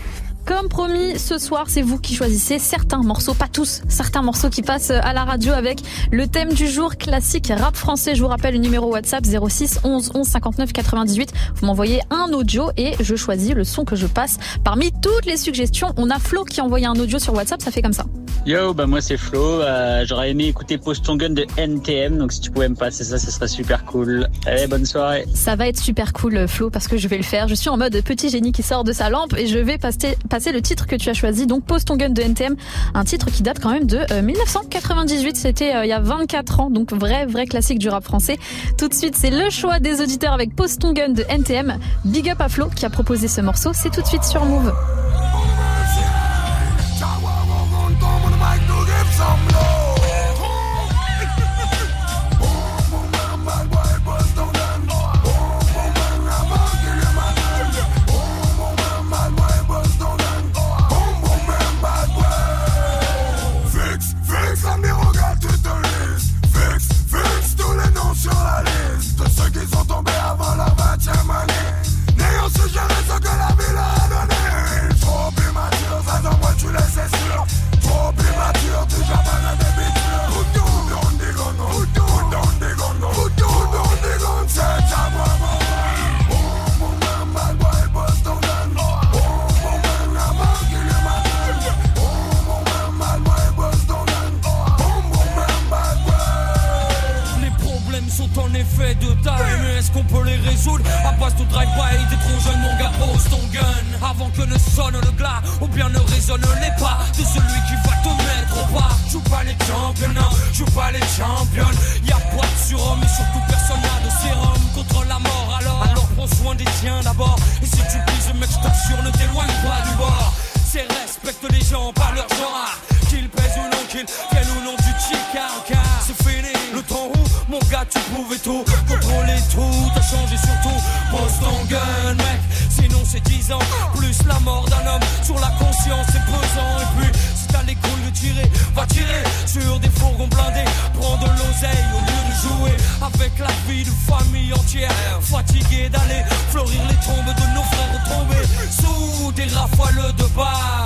Comme promis, ce soir, c'est vous qui choisissez certains morceaux, pas tous, certains morceaux qui passent à la radio avec le thème du jour classique rap français. Je vous rappelle le numéro WhatsApp 06 11 11 59 98. Vous m'envoyez un audio et je choisis le son que je passe. Parmi toutes les suggestions, on a Flo qui a envoyé un audio sur WhatsApp, ça fait comme ça. Yo, bah moi c'est Flo. Euh, J'aurais aimé écouter Post Ton Gun de NTM, donc si tu pouvais me passer ça, ce serait super cool. Allez, bonne soirée. Ça va être super cool, Flo, parce que je vais le faire. Je suis en mode petit génie qui sort de sa lampe et je vais passer, le titre que tu as choisi. Donc, Pose ton gun de NTM, un titre qui date quand même de euh, 1998. C'était euh, il y a 24 ans, donc vrai, vrai classique du rap français. Tout de suite, c'est le choix des auditeurs avec Pose ton gun de NTM. Big up à Flo qui a proposé ce morceau. C'est tout de suite sur Move. Mais est-ce qu'on peut les résoudre? À base de drive-by, t'es trop jeune, mon gars, pose ton gun. Avant que ne sonne le glas, ou bien ne résonne les pas de celui qui va te mettre au pas. Joue pas les championnats, joue pas les championnes. Y a pas de surhomme, et surtout personne n'a de sérum contre la mort. Alors, alors prends soin des tiens d'abord. Et si tu pises, mec, je ne t'éloigne pas du bord. C'est respecte les gens, pas leur genre. Qu'ils pèsent ou non, qu'ils viennent ou non du chica C'est fini, le temps où, mon gars, tu pouvais tout contrôler tout. T'as changé surtout, pose ton gun, mec. Sinon, c'est 10 ans, plus la mort d'un homme sur la conscience, c'est pesant. Et puis, les couilles de tirer, va tirer sur des fourgons blindés. Prends de l'oseille au lieu de jouer avec la vie de famille entière. Fatigué d'aller fleurir les tombes de nos frères tombés sous des rafales de balles.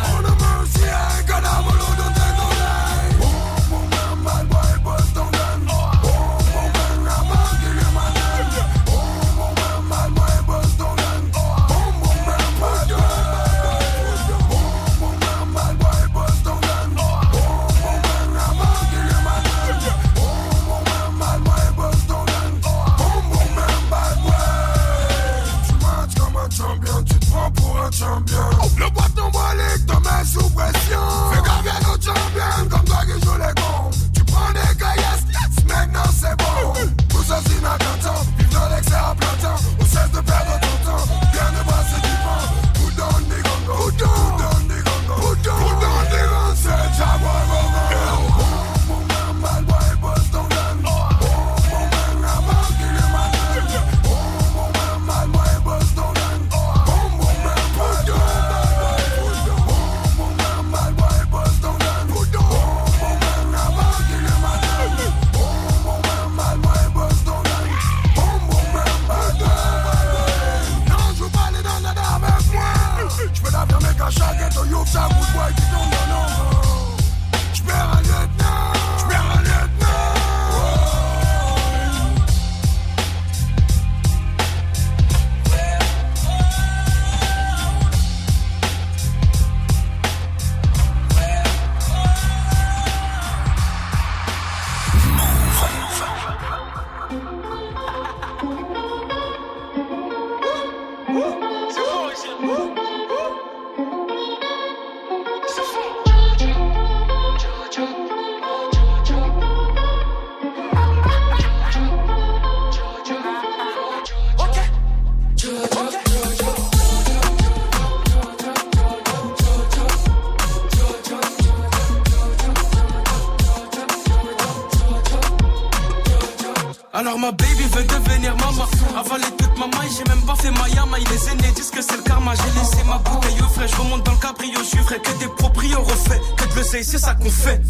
J'ai laissé ma bouteille au frais. Je remonte dans le cabrio, je suis frais. Que des proprios refaits. Que de l'oseille, c'est ça qu'on fait.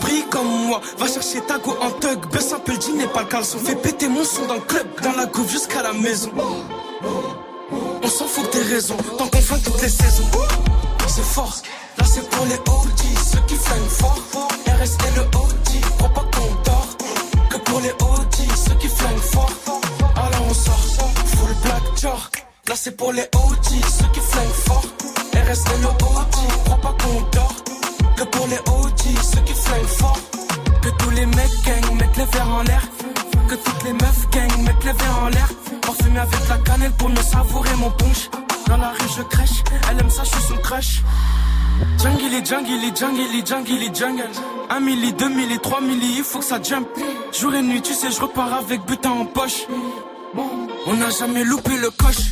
Brille comme moi, va chercher ta go en tug. Baisse un peu le jean et pas le caleçon. Fais péter mon son dans le club. Dans la coupe jusqu'à la maison. On s'en fout des raisons. Tant qu'on fait toutes les saisons. C'est fort. Là c'est pour les OG, ceux qui flinguent fort. RS et le OG, crois pas qu'on dort. Que pour les OG, ceux qui flinguent fort. Alors on sort. Là c'est pour les OG, ceux qui flinguent fort. RS et le OG, crois pas qu'on dort. Que pour les OG, ceux qui flinguent fort. Que tous les mecs gang mettent les verres en l'air. Que toutes les meufs gang mettent les verres en l'air. Parfumé avec la cannelle pour mieux savourer mon punch. Dans la rue je crèche, elle aime ça, je suis son crush. Jungle, jungle, jungle, jungle, jungle. Un milli, deux milli, trois milli, il faut que ça jump. Jour et nuit, tu sais, je repars avec butin en poche. On n'a jamais loupé le coche.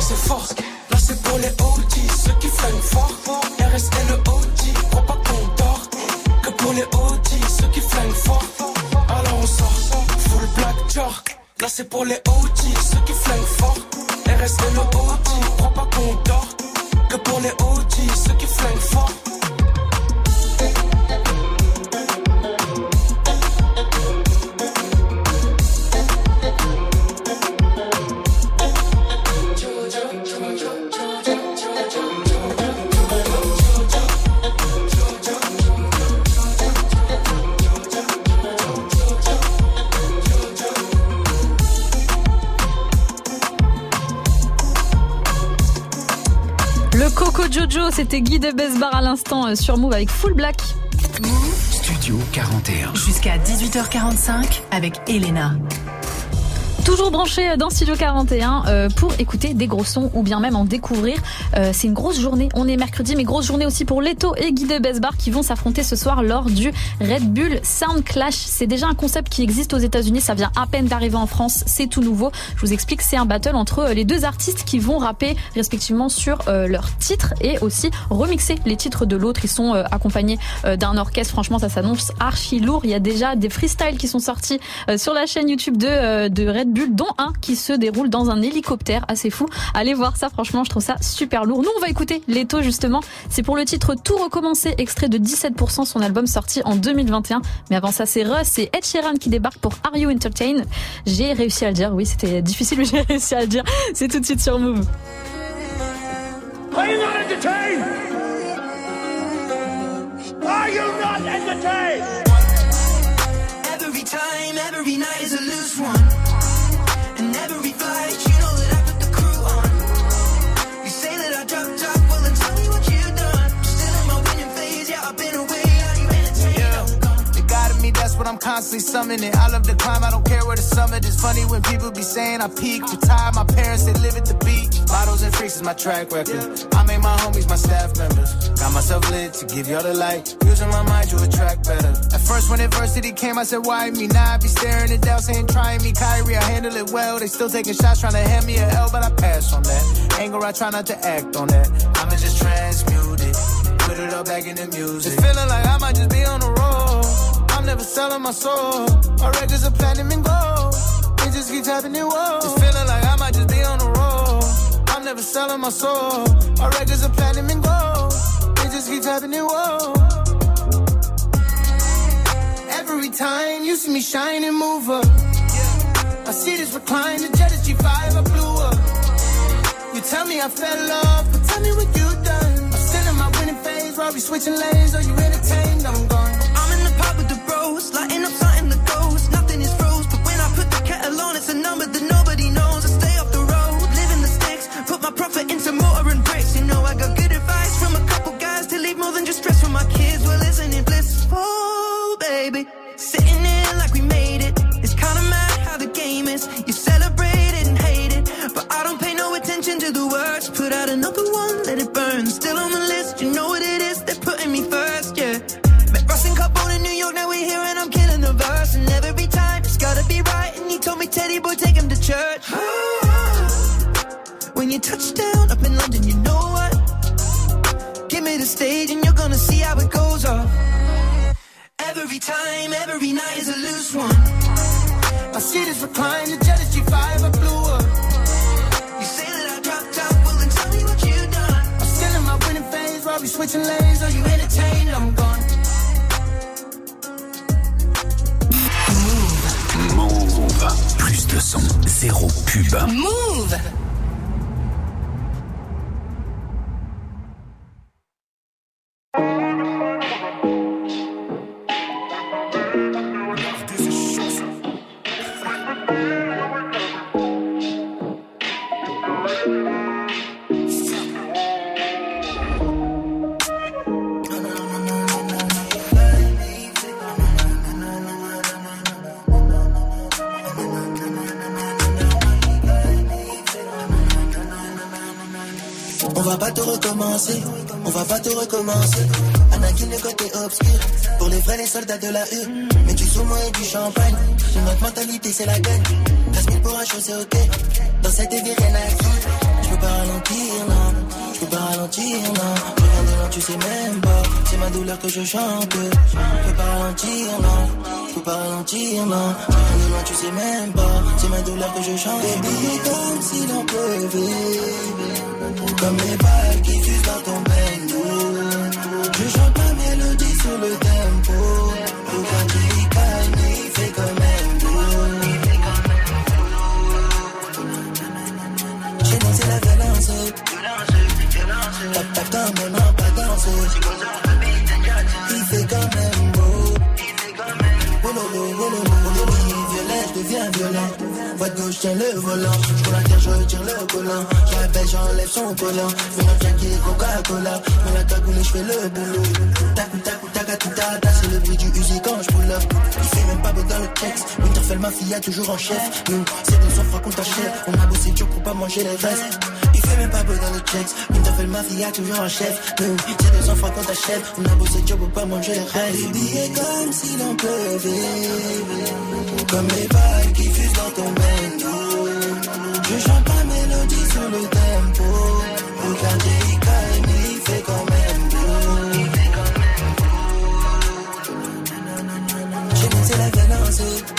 C'est fort, là c'est pour les OG, ceux qui flinguent fort. Et le OG, crois pas qu'on dort. Que pour les OG, ceux qui flinguent fort. Alors on sort, full black jar. Là c'est pour les OG, ceux qui flinguent fort. RS le OG, crois pas qu'on dort. Que pour les OG, ceux qui flinguent fort. Jojo, c'était Guy de Besbar à l'instant euh, sur Move avec Full Black. Studio 41. Jusqu'à 18h45 avec Elena. Toujours branché dans Studio 41 euh, pour écouter des gros sons ou bien même en découvrir. Euh, c'est une grosse journée. On est mercredi, mais grosse journée aussi pour Leto et Guy de Besbar qui vont s'affronter ce soir lors du Red Bull Sound Clash. C'est déjà un concept qui existe aux États-Unis. Ça vient à peine d'arriver en France. C'est tout nouveau. Je vous explique, c'est un battle entre les deux artistes qui vont rapper respectivement sur euh, leurs titres et aussi remixer les titres de l'autre. Ils sont euh, accompagnés euh, d'un orchestre. Franchement, ça s'annonce archi lourd. Il y a déjà des freestyles qui sont sortis euh, sur la chaîne YouTube de, euh, de Red Bull, dont un qui se déroule dans un hélicoptère. Assez fou. Allez voir ça. Franchement, je trouve ça super lourd. Nous, on va écouter Leto justement. C'est pour le titre Tout recommencer, extrait de 17%, son album sorti en 2021. Mais avant ça, c'est Russ et Ed Sheeran qui débarquent pour Are You Entertain. J'ai réussi à le dire. Oui, c'était difficile, mais j'ai réussi à le dire. C'est tout de suite sur Move. Are you not entertained? Are you not entertained? Every time, every night is a constantly summoning. I love the climb, I don't care where the summit is. Funny when people be saying I peaked. Retired, my parents, they live at the beach. Bottles and freaks is my track record. I made my homies my staff members. Got myself lit to give y'all the light. Using my mind to attract better. At first, when adversity came, I said, Why me? Now I be staring at down, saying, Trying me, Kyrie. I handle it well. They still taking shots, trying to hand me a L, but I pass on that. Anger, I try not to act on that. I'ma just transmute it. Put it all back in the music. It's feeling like I might just be on the never selling my soul. My records are platinum and gold. It just keeps happening, whoa. It's feeling like I might just be on the road. I'm never selling my soul. My records are platinum and gold. It just keeps happening, whoa. Every time you see me shine and move up. I see this recline, the jet is G5, I blew up. You tell me I fell off, but tell me what you done. I'm still in my winning phase, while we switching lanes, are you entertained? I'm lighting up something that goes. Nothing is froze, but when I put the kettle on, it's a number that nobody knows. I stay off the road, living the sticks, put my profit into motor and bricks. You know I got good advice from a couple guys to leave more than just stress for my kids. Well, isn't it blissful, baby? Sitting here like we made it. It's kinda mad how the game is. You celebrate it and hate it, but I don't pay no attention to the words. Put out another one, let it burn. Still on the church. When you touch down up in London, you know what? Give me the stage and you're gonna see how it goes off. Every time, every night is a loose one. I see this recline, the jet is G5, I blew up. You say that I dropped out, well then tell me what you done. I'm still in my winning phase, while we switching lanes, are you entertained? I'm gone. Plus de son, zéro pub. Move recommencer. Anakin le côté obscur, pour les vrais les soldats de la U. Mais du saumon et du champagne, notre mentalité c'est la gagne. 13 000 pour un show c'est ok, dans cette vie rien à. Je peux pas ralentir, non, je peux pas ralentir, non. Regarde de loin, tu sais même pas, c'est ma douleur que je chante. Je peux pas ralentir, non, je peux pas ralentir, non. Regarde de loin, tu sais même pas, c'est ma douleur que je chante. Baby, comme si l'on pleuvait. Comme les balles qui fusent dans ton bendo Je chante ma mélodie sur le tempo quand il calme, il fait comme un Chez nous c'est la violence tape quand même en pas danser Il fait quand même beau Wololo, wololo, wololo Violet, je deviens de gauche, tiens le volant. Je la terre, je retire le collant. Je rappelle, j'enlève son collant. Fais un qui est Coca-Cola. Mets la cagoule je fais le boulot. Tac, tac, tac, tout ta C'est le bruit du Uzi quand je pull up. Il fait même pas beau dans le texte. Winterfell, ma fille, a toujours en chef. Nous, c'est des enfants qu'on t'achète. On a bossé dur pour pas manger les restes. Il fait même pas beau dans le checks. Winterfell, ma fille, a toujours en chef. Nous, c'est des enfants qu'on t'achète. On a bossé dur pour pas manger les. Les billets comme si l'on pleuvait. Comme les balles qui fusent dans ton bendo. Je chante ma mélodie sur le tempo. Regarde, il calme, il fait quand même beau. Nous, c'est la violence.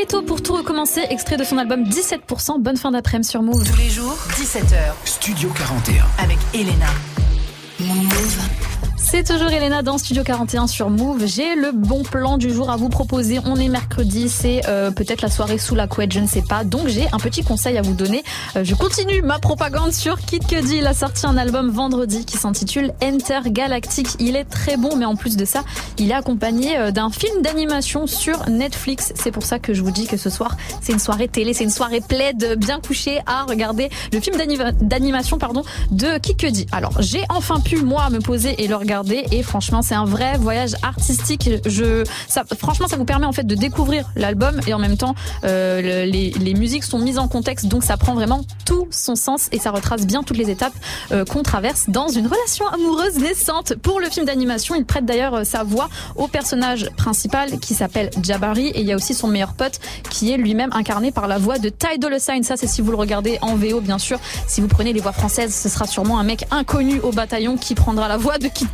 Leto pour tout recommencer, extrait de son album 17%. Bonne fin d'après-midi sur Move. Tous les jours, 17h. Studio 41. Avec Elena. C'est toujours Elena dans Studio 41 sur Move. J'ai le bon plan du jour à vous proposer. On est mercredi, c'est euh, peut-être la soirée sous la couette, je ne sais pas. Donc j'ai un petit conseil à vous donner. Euh, je continue ma propagande sur Kid Cudi. Il a sorti un album vendredi qui s'intitule Intergalactic. Il est très bon, mais en plus de ça, il est accompagné euh, d'un film d'animation sur Netflix. C'est pour ça que je vous dis que ce soir, c'est une soirée télé, c'est une soirée plaide, bien couchée à regarder le film d'anima- d'animation pardon de Kid Cudi. Alors j'ai enfin pu moi me poser et le regarder et franchement c'est un vrai voyage artistique. Je, franchement ça vous permet en fait de découvrir l'album et en même temps euh, le- les, les musiques sont mises en contexte donc ça prend vraiment tout son sens et ça retrace bien toutes les étapes euh, qu'on traverse dans une relation amoureuse naissante. Pour le film d'animation, il prête d'ailleurs euh, sa voix au personnage principal qui s'appelle Jabari et il y a aussi son meilleur pote qui est lui-même incarné par la voix de Ty Dolla Sign. Ça c'est si vous le regardez en VO bien sûr. Si vous prenez les voix françaises, ce sera sûrement un mec inconnu au bataillon qui prendra la voix de Kid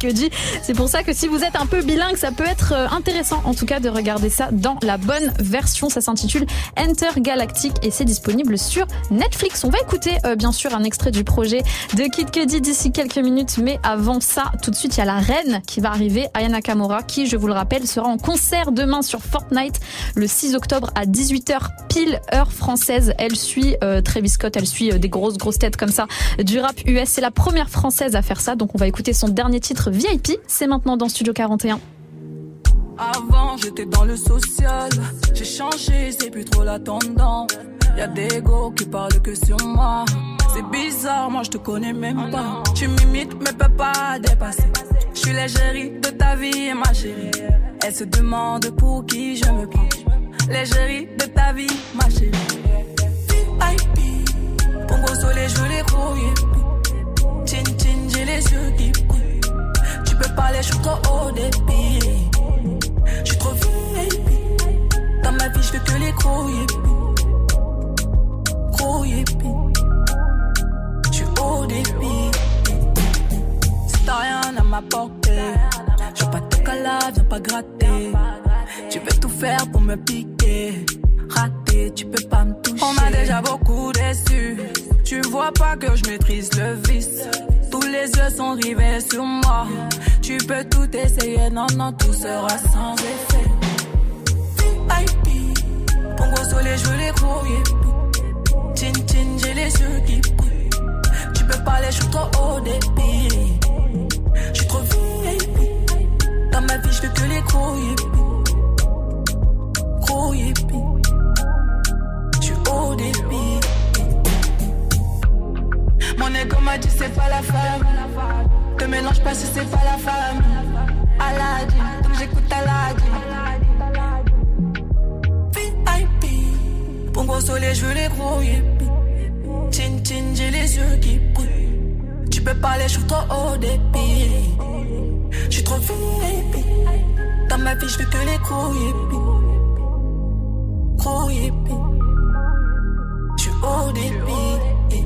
C'est pour ça que si vous êtes un peu bilingue, ça peut être euh, intéressant en tout cas de regarder ça dans la bonne version. Ça s'intitule Intergalactic et c'est disponible sur Netflix. On va écouter euh, bien sûr un extrait du projet de Kid Cudi d'ici quelques minutes, mais avant ça, tout de suite il y a la reine qui va arriver, Aya Nakamura, qui je vous le rappelle sera en concert demain sur Fortnite le 6 octobre à 18h pile heure française. Elle suit euh, Travis Scott, elle suit euh, des grosses grosses têtes comme ça du rap US. C'est la première française à faire ça, donc on va écouter son dernier titre C'est maintenant dans Studio 41. Avant, j'étais dans le social. J'ai changé, c'est plus trop la tendance. Y'a des go qui parlent que sur moi. C'est bizarre, moi je te connais même pas. Tu m'imites, mais peux pas dépasser. Je suis l'égérie de ta vie, ma chérie. Elle se demande pour qui je me prends. L'égérie de ta vie, ma chérie. VIP, sur les joues, les yep. Chin chin, j'ai les yeux qui Tu peux parler, je suis trop haut débit. Je suis trop VIP. Dans ma vie, je veux que les gros yippies. Gros yippies. Je suis haut débit. T'as rien à m'apporter, je veux pas te caler, viens pas gratter. Tu veux tout faire pour me piquer. Raté, tu peux pas me toucher. On m'a déjà beaucoup déçu. Tu vois pas que je maîtrise le vice. Les yeux sont rivés sur moi. Tu peux tout essayer, non, non, tout sera sans effet. VIP, pour gros soleil, je veux les yippies. Chin chin, j'ai les yeux qui brillent. Tu peux parler, je suis trop haut débit. Je suis trop VIP. Dans ma vie, je veux que les. Gros yippies. Je suis haut débit. Mon ego m'a dit c'est pas la femme. Te mélange pas si c'est pas la femme. Aladdin, donc j'écoute Aladdin. VIP, pour gros soleil, je veux les gros yippies. Chin chin, j'ai les yeux qui brillent. Tu peux parler, je suis trop haut débit. Je suis trop VIP. Dans ma vie, je veux que les gros yippies. Gros yippies. Je suis haut débit.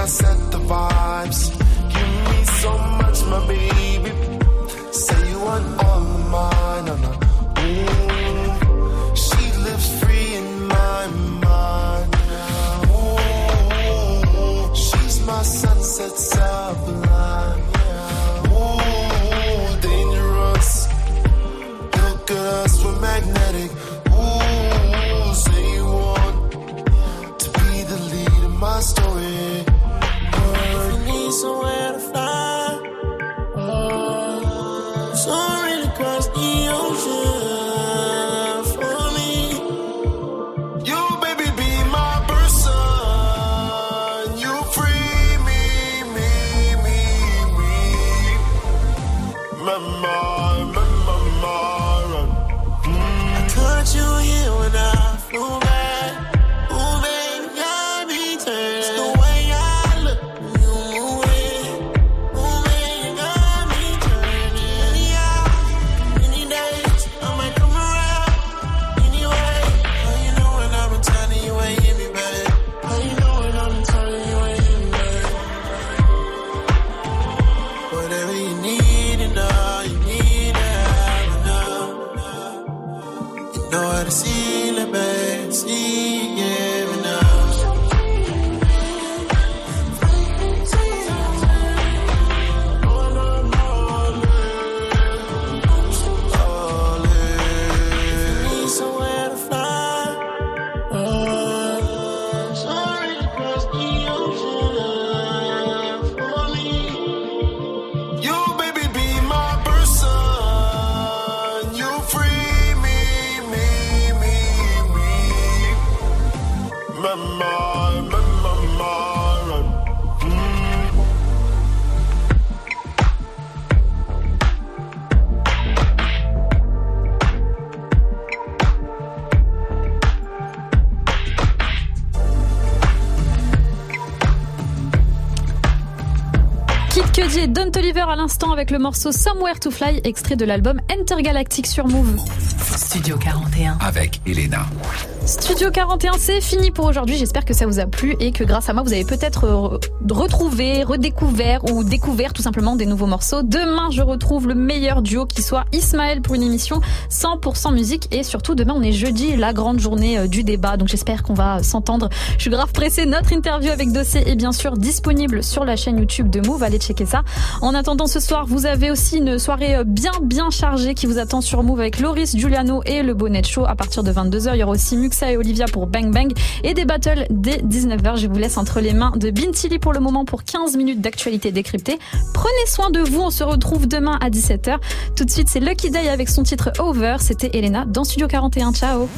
I set the vibes? Give me so much, my baby. Say you want all of mine, oh no. Ooh, she lives free in my mind. Ooh, she's my sunset l'instant avec le morceau Somewhere to Fly, extrait de l'album Intergalactic sur Move. Studio 41. Avec Elena. Studio 41, c'est fini pour aujourd'hui. J'espère que ça vous a plu et que grâce à moi, vous avez peut-être retrouvé, redécouvert ou découvert tout simplement des nouveaux morceaux. Demain, je retrouve le meilleur duo qui soit Ismaël pour une émission 100% musique et surtout demain, on est jeudi, la grande journée euh, du débat. Donc j'espère qu'on va s'entendre. Je suis grave pressée. Notre interview avec Dossé est bien sûr disponible sur la chaîne YouTube de Move. Allez checker ça. En attendant ce soir, vous avez aussi une soirée euh, bien bien chargée qui vous attend sur Move avec Loris Giuliano et le Bonnet Show à partir de 22h. Il y aura aussi Muxa et Olivia pour Bang Bang et des battles dès 19h. Je vous laisse entre les mains de Bintili pour moment pour 15 minutes d'actualité décryptée. Prenez soin de vous. On se retrouve demain à 17h. Tout de suite, c'est Lucky Day avec son titre Over. C'était Elena dans Studio 41. Ciao.